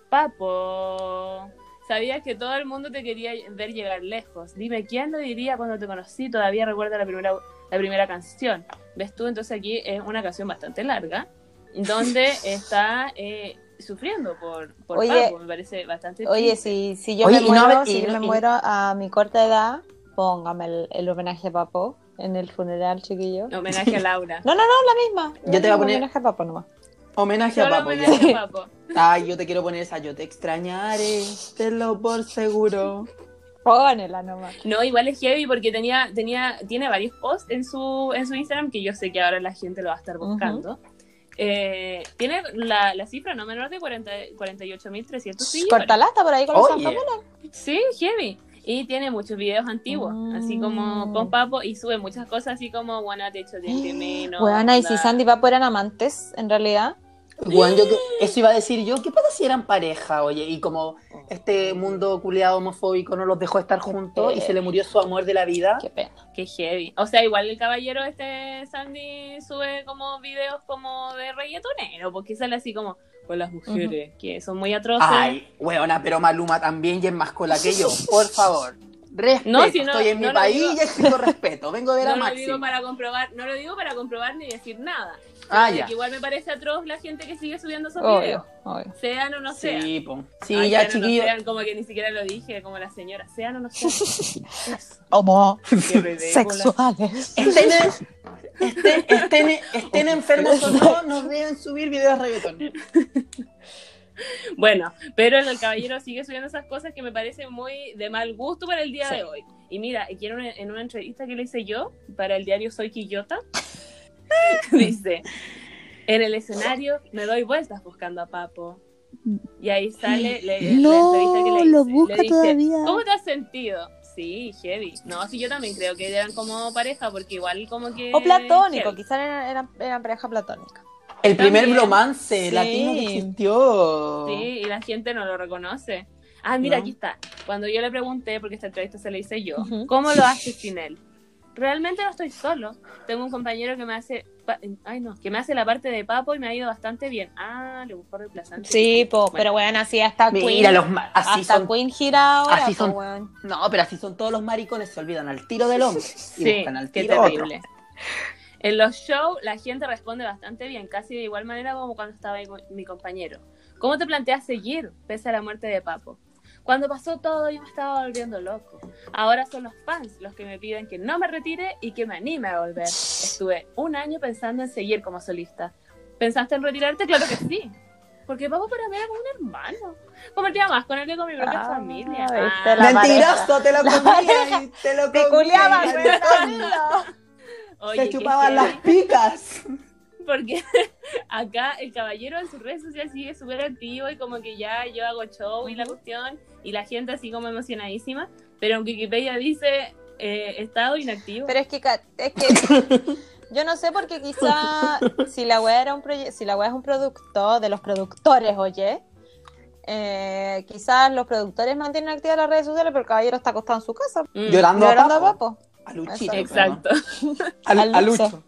Papo, sabías que todo el mundo te quería ver llegar lejos, dime, ¿quién lo diría cuando te conocí? Todavía recuerdo la primera, la primera canción. ¿Ves tú? Entonces aquí es una canción bastante larga, donde [laughs] está eh, sufriendo por, por Oye, Papo, me parece bastante Oye, triste. si, si yo Oye, me no- muero, y si yo no- me y- muero a mi corta edad, póngame el, el homenaje a Papo en el funeral, chiquillo. Homenaje a [laughs] Laura. No, no, no, la misma. Yo te voy a poner- homenaje a Papo nomás. Homenaje a Solo Papo. ya. homenaje a Papo. Ay, yo te quiero poner esa, yo te extrañaré, tenlo por seguro. Pónela nomás. No, igual es heavy porque tenía, tenía, tiene varios posts en su, en su Instagram que yo sé que ahora la gente lo va a estar buscando. Eh, tiene la, la cifra no menor de 40 48.300 seguidores. Cortala, está por ahí con los Oye. Santamones. Sí, heavy. Y tiene muchos videos antiguos, Mm. así como con Papo, y sube muchas cosas así como, bueno, te echo de [gasps] menos. Bueno, y si. Sandy y Papo eran amantes, en realidad. Bueno, yo que- eso iba a decir yo, ¿qué pasa si eran pareja, oye? Y como este mundo culiado homofóbico no los dejó estar juntos y se le murió su amor de la vida. Qué pena. Qué heavy. O sea, igual el caballero este Sandy sube como videos como de reggaetonero, porque sale así como con las mujeres, que son muy atroces. Ay, weona, pero Maluma también y es más cola que yo, por favor. Respeto, No, si no- estoy en mi no lo país digo. y exijo respeto. Vengo a ver a no lo digo para comprobar, no lo digo para comprobar ni decir nada. Ah, ya. Igual me parece atroz la gente que sigue subiendo esos Obvio, videos. obvio. Sean o no sean. Sí, po. Sí, Ay, ya, o no chiquillos. sean, como que ni siquiera lo dije, como la señora. Sean o no sean. [laughs] Homo. Sexuales. Estén, estén, estén, estén enfermos o no, [laughs] nos deben subir videos de reggaetón. [laughs] Bueno, pero el caballero sigue subiendo esas cosas que me parecen muy de mal gusto para el día Sí. de hoy. Y mira, quiero una- en una entrevista que le hice yo para el diario Soy Quillota, [laughs] dice, en el escenario me doy vueltas buscando a Papo. Y ahí sale le- la [gasps] No, entrevista que le hice. lo Le busca todavía. ¿Cómo te has sentido? Sí, heavy. No, sí, yo también creo que eran como pareja, porque igual como que... O platónico, quizás eran, eran, eran pareja platónica. El primer También. bromance Sí. latino que existió. Sí, y la gente no lo reconoce. Ah, mira, No. aquí está. Cuando yo le pregunté, porque esta entrevista se la hice yo, Ujú. ¿cómo lo haces sin él? Realmente no estoy solo. Tengo un compañero que me hace, ay no, que me hace la parte de papo y me ha ido bastante bien. Ah, le buscó reemplazante. Sí, po, Bueno, pero bueno, así hasta Queen. Mira, los así hasta son. Queen gira ahora, así po, son. No, pero así son todos los maricones, se olvidan al tiro del hombre. Y Sí, buscan al qué tiro otro. En los shows la gente responde bastante bien, casi de igual manera como cuando estaba ahí con mi compañero. ¿Cómo te planteas seguir pese a la muerte de Papo? Cuando pasó todo yo me estaba volviendo loco. Ahora son los fans los que me piden que no me retire y que me anime a volver. Estuve un año pensando en seguir como solista. ¿Pensaste en retirarte? Claro que sí. Porque Papo para mí era como un hermano. Compartía más con él que con mi propia Ah, familia. la Mentiroso, te lo La comía pareja. y te lo Te comía. Oye, Se chupaban las picas. [laughs] Porque [laughs] acá el caballero en sus redes sociales sigue súper activo y como que ya yo hago show y la cuestión y la gente así como emocionadísima, pero en Wikipedia dice eh, estado inactivo. Pero es que, es que [laughs] yo no sé porque quizá si la weá era un si la weá es un producto de los productores, oye, eh, quizás los productores mantienen activas las redes sociales, pero el caballero está acostado en su casa Mm, Llorando, llorando a a papo. A Luchito. Exacto. ¿no? A, Al a Lucho.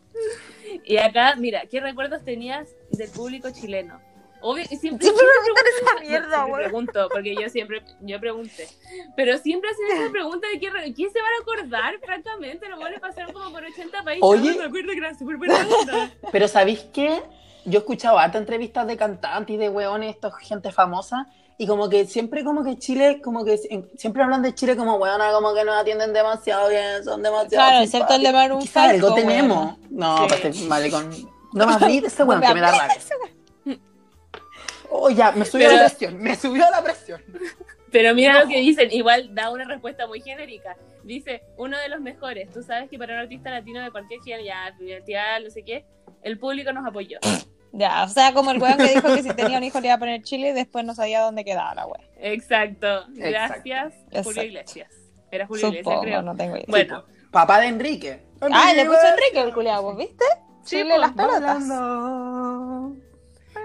Y acá, mira, ¿qué recuerdos tenías del público chileno? Obvio, y siempre, Siempre me pregunto esa mierda, [laughs] güey. pregunto, porque yo siempre, yo pregunté. Pero siempre hacen esa pregunta de qué, re- qué se van a acordar, francamente. Lo van a pasar como por 80 países. Oye. Ay, me acuerdo que era súper. Pero ¿sabéis qué? Yo he escuchado harta entrevistas de cantantes y de weones, esto, gente famosa, y como que siempre como que Chile, como que si- siempre hablan de Chile como weona, como que nos atienden demasiado bien, son demasiado Claro, excepto el de Maroon Quizá algo tenemos. weona. No, Sí. pues este maricón. No me hablé de ese weón que me da rabia. Oh, ya, me subió Pero- la presión, me subió la presión. Pero mira lo que dicen, igual da una respuesta muy genérica. Dice, uno de los mejores. Tú sabes que para un artista latino de cualquier género, ya, no sé qué, el público nos apoyó. Ya, o sea, como el weón que dijo que si tenía un hijo le iba a poner Chile y después no sabía dónde quedaba la wea. Exacto. Gracias, Exacto. Julio Iglesias. Era Julio Iglesias, creo. no tengo idea. Bueno, Papá de Enrique. Ah, le puso Enrique el culiado, ¿vos ¿viste? Sí, Chile las pelotas.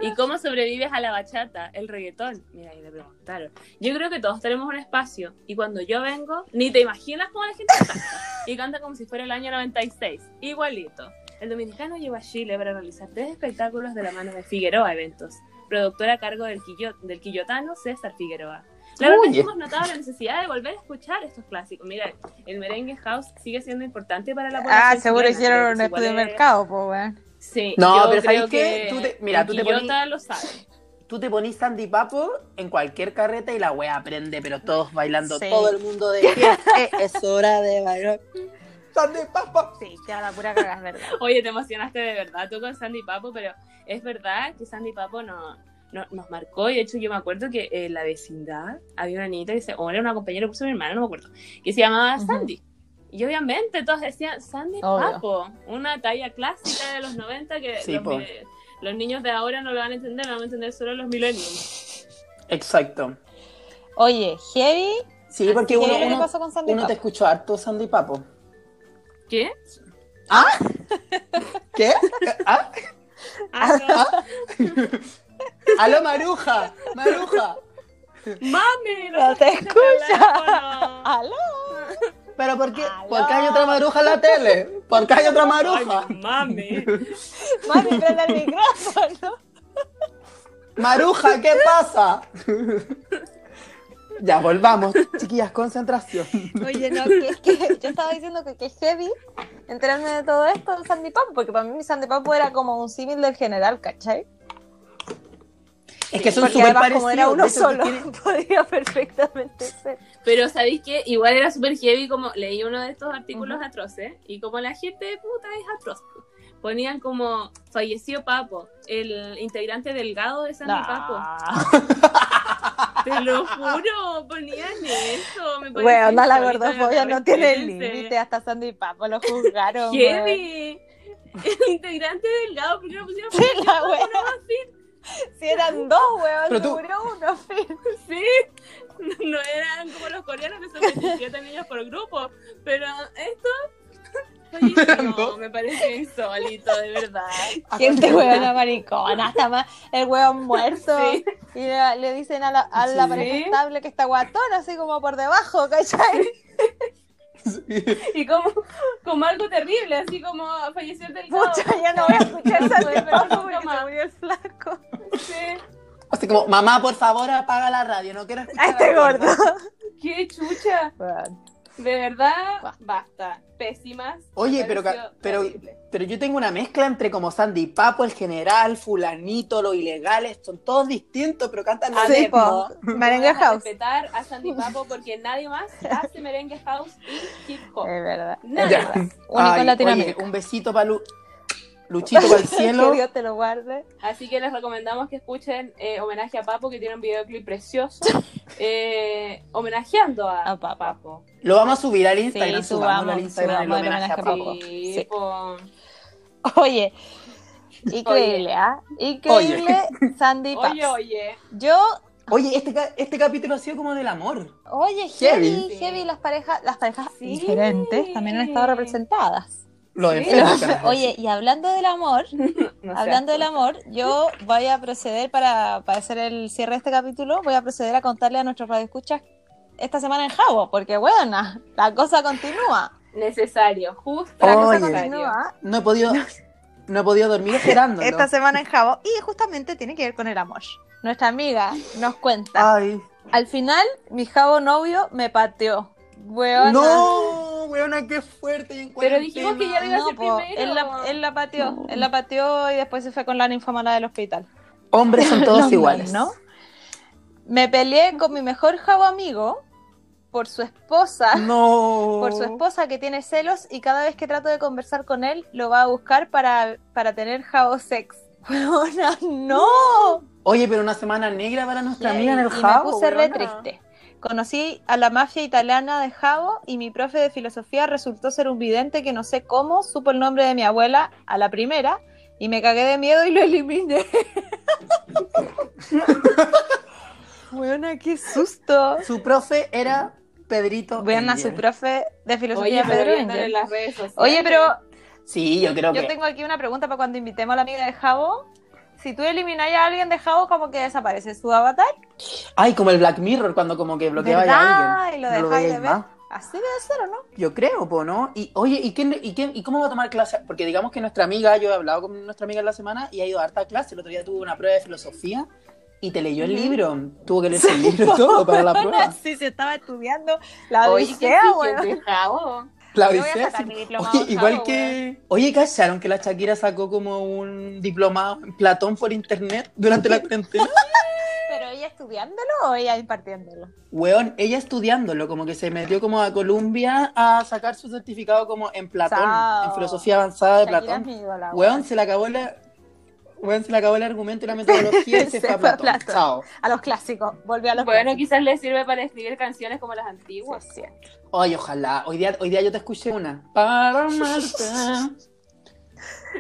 ¿y cómo sobrevives a la bachata, el reggaetón? Mira, ahí le preguntaron. Yo creo que todos tenemos un espacio. Y cuando yo vengo, ni te imaginas cómo la gente canta. Y canta como si fuera el año 96. Igualito. El dominicano llegó a Chile para realizar tres espectáculos de la mano de Figueroa Eventos, productora a cargo del, quillo- del quillotano César Figueroa. La verdad es que hemos notado la necesidad de volver a escuchar estos clásicos. Mira, el merengue house sigue siendo importante para la población. Ah, seguro chilena, hicieron un estudio de mercado, pues weón. Sí, No, yo pero ¿sabes qué? que Tú te- mira, el tú te Quillota poní- lo sabe. [laughs] Tú te ponís Sandy Papo en cualquier carreta y la wea aprende, pero todos bailando, Sí. todo el mundo de [laughs] pie. Es hora de bailar. Sandy Papo. Sí, ya la pura cagada, es verdad. [laughs] Oye, te emocionaste de verdad tú con Sandy Papo, pero es verdad que Sandy Papo no, no- nos marcó. Y de hecho, yo me acuerdo que en la vecindad había una niñita que se, o era una compañera puso mi hermana, no me acuerdo, que se llamaba. Sandy. Y obviamente todos decían Sandy Obvio. Papo, una talla clásica de los 90 que Sí, los, niños de ahora no lo van a entender, lo van a entender solo los millennials. Exacto. Oye, Heavy, Sí, porque ¿qué uno, uno, pasó con Sandy uno te escuchó harto Sandy Papo. ¿Qué? [laughs] ¿Qué? ¿Ah? Ah, no. ¡Aló, Maruja! ¡Maruja! ¡Mami! No te teléfono! ¡Aló! ¿Pero por qué? Aló. ¿Por qué hay otra Maruja en la tele? ¿Por qué hay otra Maruja? Ay, mami. Mami, prende el micrófono. [laughs] Maruja, ¿qué pasa? Ya, volvamos. Chiquillas, concentración. Oye, no, que es que yo estaba diciendo que, que es heavy enterarme de todo esto del Sandy Papo, porque para mí mi Sandy Papo era como un símil del general, ¿cachai? Es que son súper además como era parecidos. uno de solo, [laughs] podía perfectamente ser. Pero ¿sabéis qué? Igual era súper heavy como leí uno de estos artículos atroces y como la gente puta es atroz. Ponían como falleció Papo, el integrante delgado de Sandy Papo. Te lo juro, ponían eso. Me Bueno, no, la gordofobia no tiene límite, hasta Sandy Papo lo juzgaron. Heavy. El integrante delgado, ¿por qué no pusieron Sí, la Papo wea. Si eran dos, weón, Pero tú- uno. Sí, no eran como los coreanos que son 27 niños por grupo, pero esto. [laughs] No, me parece insólito, de verdad. [laughs] Gente weón maricona, hasta más el weón muerto. Sí. Y le, le dicen a la, a la Sí. pareja estable que está guatón, así como por debajo, ¿cachai? [laughs] Y como, como algo terrible, así como falleció el delgado. Pucha, ya no voy a escuchar nunca porque murió el flaco. Sí. Así como, mamá, por favor, apaga la radio, no quiero escuchar. A este gordo. Qué chucha. De verdad, basta. Pésimas. Oye, pero, pero, pero yo tengo una mezcla entre como Sandy Papo, el general, fulanito, los ilegales, son todos distintos, pero cantan lo A Sí, ver, mismo. [laughs] Merengue House. respetar a Sandy Papo porque nadie más hace merengue house y hip hop. Es verdad. Nadie Ya. más. Único Ay, en Latinoamérica. oye, un besito para Luchito para el [laughs] cielo. que Dios te lo guarde. Así que les recomendamos que escuchen eh, Homenaje a Papo, que tiene un videoclip precioso, [laughs] eh, homenajeando a, A Papo. Lo vamos a subir al Instagram, Sí, subámoslo al subamos, Instagram subamos el homenaje a homenaje a Papo. Papo. Sí, Sí. po. Oye, increíble, ¿ah? Increíble, Sandy Paps. Oye, oye. Yo, Oye, este, este capítulo ha sido como del amor. oye, Heavy. heavy, heavy, las parejas, las parejas Sí. diferentes también han estado representadas. Lo Sí. [laughs] Oye, y hablando del amor, [laughs] No hablando del amor, yo voy a proceder para, para hacer el cierre de este capítulo, voy a proceder a contarle a nuestros radioescuchas esta semana en Jabo, porque bueno, la cosa continúa. Necesario, justo. La cosa continúa. No he podido, no he podido dormir [laughs] esperándolo. Esta semana en Jabo, y justamente tiene que ver con el amor. Nuestra amiga nos cuenta. Ay. Al final, mi Jabo novio me pateó. Weona. No, weona, qué fuerte. y en Pero dijimos que ya lo iba a No, hacer po, primero. él, la, él la pateó, él la pateó y después se fue con la ninfomana del hospital. Hombres son [laughs] todos iguales. ¿no? Me peleé con mi mejor jabo amigo por su esposa, [laughs] No. por su esposa que tiene celos y cada vez que trato de conversar con él lo va a buscar para, para tener jabo sex. [laughs] Weona, no. Oye, pero una semana negra para nuestra Y, amiga en el y jabo. me puse re weona. triste. Conocí a la mafia italiana de Jabo y mi profe de filosofía resultó ser un vidente que no sé cómo supo el nombre de mi abuela a la primera y me cagué de miedo y lo eliminé. [laughs] Buena, qué susto. Su profe era Pedrito. Vean a su profe de Oye, filosofía pero Pedro en las redes sociales. Oye, pero Sí, yo creo yo que. tengo aquí una pregunta para cuando invitemos a la amiga de Jabo. Si tú elimináis a alguien de Jabo, como que desaparece su avatar. Ay, como el Black Mirror, cuando como que bloqueaba a alguien. Y lo No dejáis de ver. más. Así debe ser, ¿o no? Yo creo, po, ¿no? Y oye, ¿y, quién, y, quién, ¿y cómo va a tomar clase? Porque digamos que nuestra amiga, yo he hablado con nuestra amiga en la semana y ha ido a harta clase. El otro día tuvo una prueba de filosofía y te leyó el libro. Tuvo que leer [laughs] el libro todo para la [laughs] prueba. Sí, se estaba estudiando la odisea. Jabo. La Odisea, Oye, igual Jabo, que. Oye, ¿cacharon que la Shakira sacó como un diplomado en Platón por internet durante la cuarentena? [laughs] ¿Pero ella estudiándolo o ella impartiéndolo? Weón, ella estudiándolo, como que se metió como a Columbia a sacar su certificado como en Platón, Sao. en filosofía avanzada de Shakira Platón. ídola, Weón, se le acabó la. Weón, se le acabó el argumento y la metodología y [laughs] se, Se fue a Platón. Platón. Chao. A los clásicos, volvió a los Bueno, clásicos. quizás le sirve para escribir canciones como las antiguas. Sí, sí. Oye, ojalá. Hoy día, hoy día yo te escuché una. Para amarte. [laughs]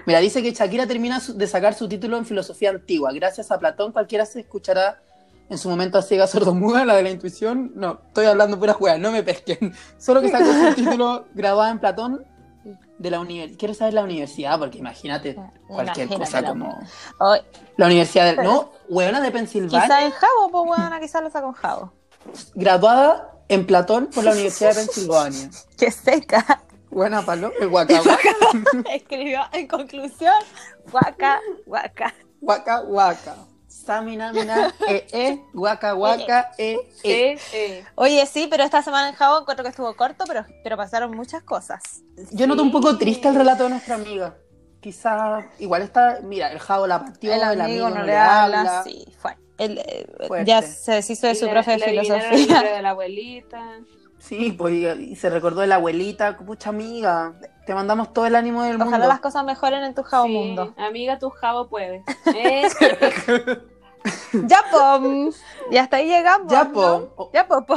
Mira, dice que Shakira termina su- de sacar su título en filosofía antigua. Gracias a Platón, cualquiera se escuchará en su momento a ciega sordomuda, la de la intuición. No, estoy hablando pura juega, no me pesquen. [laughs] Solo que sacó su título graduada en Platón de la universidad. Quiero saber la universidad, porque imagínate cualquier Imagínate cosa la- como. La universidad del. No, huevona de Pensilvania. quizá en Jabo, pues weona, quizás lo saco en Jabo. Graduada en Platón por la Universidad de Pensilvania. [laughs] Qué seca. Buena palo, el [laughs] guacahuaca. Escribió en conclusión, guaca, guaca. Waka waka. Samina mina e e waka waka e e. Eh, eh. Oye, sí, pero esta semana en Jabo encuentro que estuvo corto, pero, pero pasaron muchas cosas. Yo noto un poco triste el relato de nuestra amiga. Quizá igual está, mira, el Javo la partió, el amigo no le habla, sí, fue. Él, eh, ya se deshizo de su le- profe de le el filosofía. de la abuelita. Sí, pues y, se recordó de la abuelita, pucha amiga, te mandamos todo el ánimo del Ojalá mundo. las cosas mejoren en tu Jabo Sí, mundo. Amiga, tu jabo puede. [laughs] Ya, pom. Y hasta ahí llegamos. Ya, ¿no? po. Oh, Ya, po, po.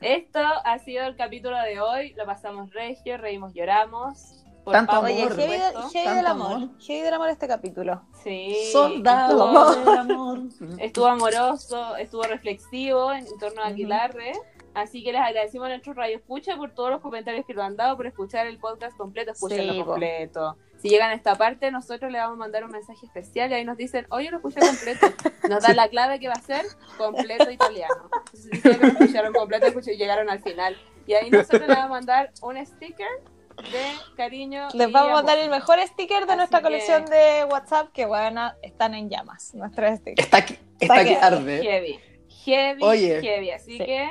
Esto ha sido el capítulo de hoy. Lo pasamos regio, reímos, lloramos. Por Tanto Pablo, Oye, amor, por heavy, heavy del amor. amor. Heavy del amor este capítulo. Sí. Soldado Estuvo, del amor. [laughs] estuvo amoroso, estuvo reflexivo en torno a. Aguilarre. Así que les agradecemos a nuestros Radio Escucha por todos los comentarios que nos han dado, por escuchar el podcast completo, escúchenlo Sí, po. Si llegan a esta parte, nosotros les vamos a mandar un mensaje especial y ahí nos dicen, oye, lo escuché completo. Nos dan la clave que va a ser completo italiano. Entonces, si lo escucharon completo, escuché- llegaron al final. Y ahí nosotros les vamos a mandar un sticker de cariño. Les y vamos a dar el mejor sticker de Así nuestra que- colección de WhatsApp, que bueno, están en llamas. Nuestros stickers. Está aquí, está Está que que- arde. Heavy. Heavy, Oye. heavy. Así Sí. que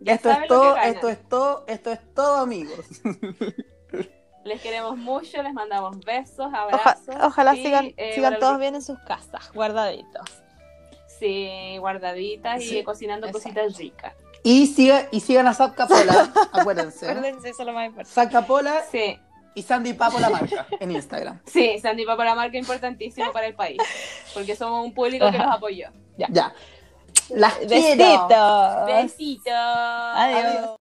ya Esto es todo, que esto es todo, esto es todo, amigos. [laughs] Les queremos mucho, les mandamos besos, Oja- abrazos. ojalá y, sigan, eh, sigan todos los- bien en sus casas, guardaditos. Sí, guardaditas Sí, y cocinando exacto. cositas ricas. Y, siga, y sigan a Zap Capola, [laughs] acuérdense. Acuérdense, eso es lo más importante. Zap Capola Sí, y Sandy Papo la marca en Instagram. [laughs] sí, Sandy Papo la marca importantísimo para el país, porque somos un público que nos apoyó. Ya. Las quiero. Besitos. Besitos. Adiós.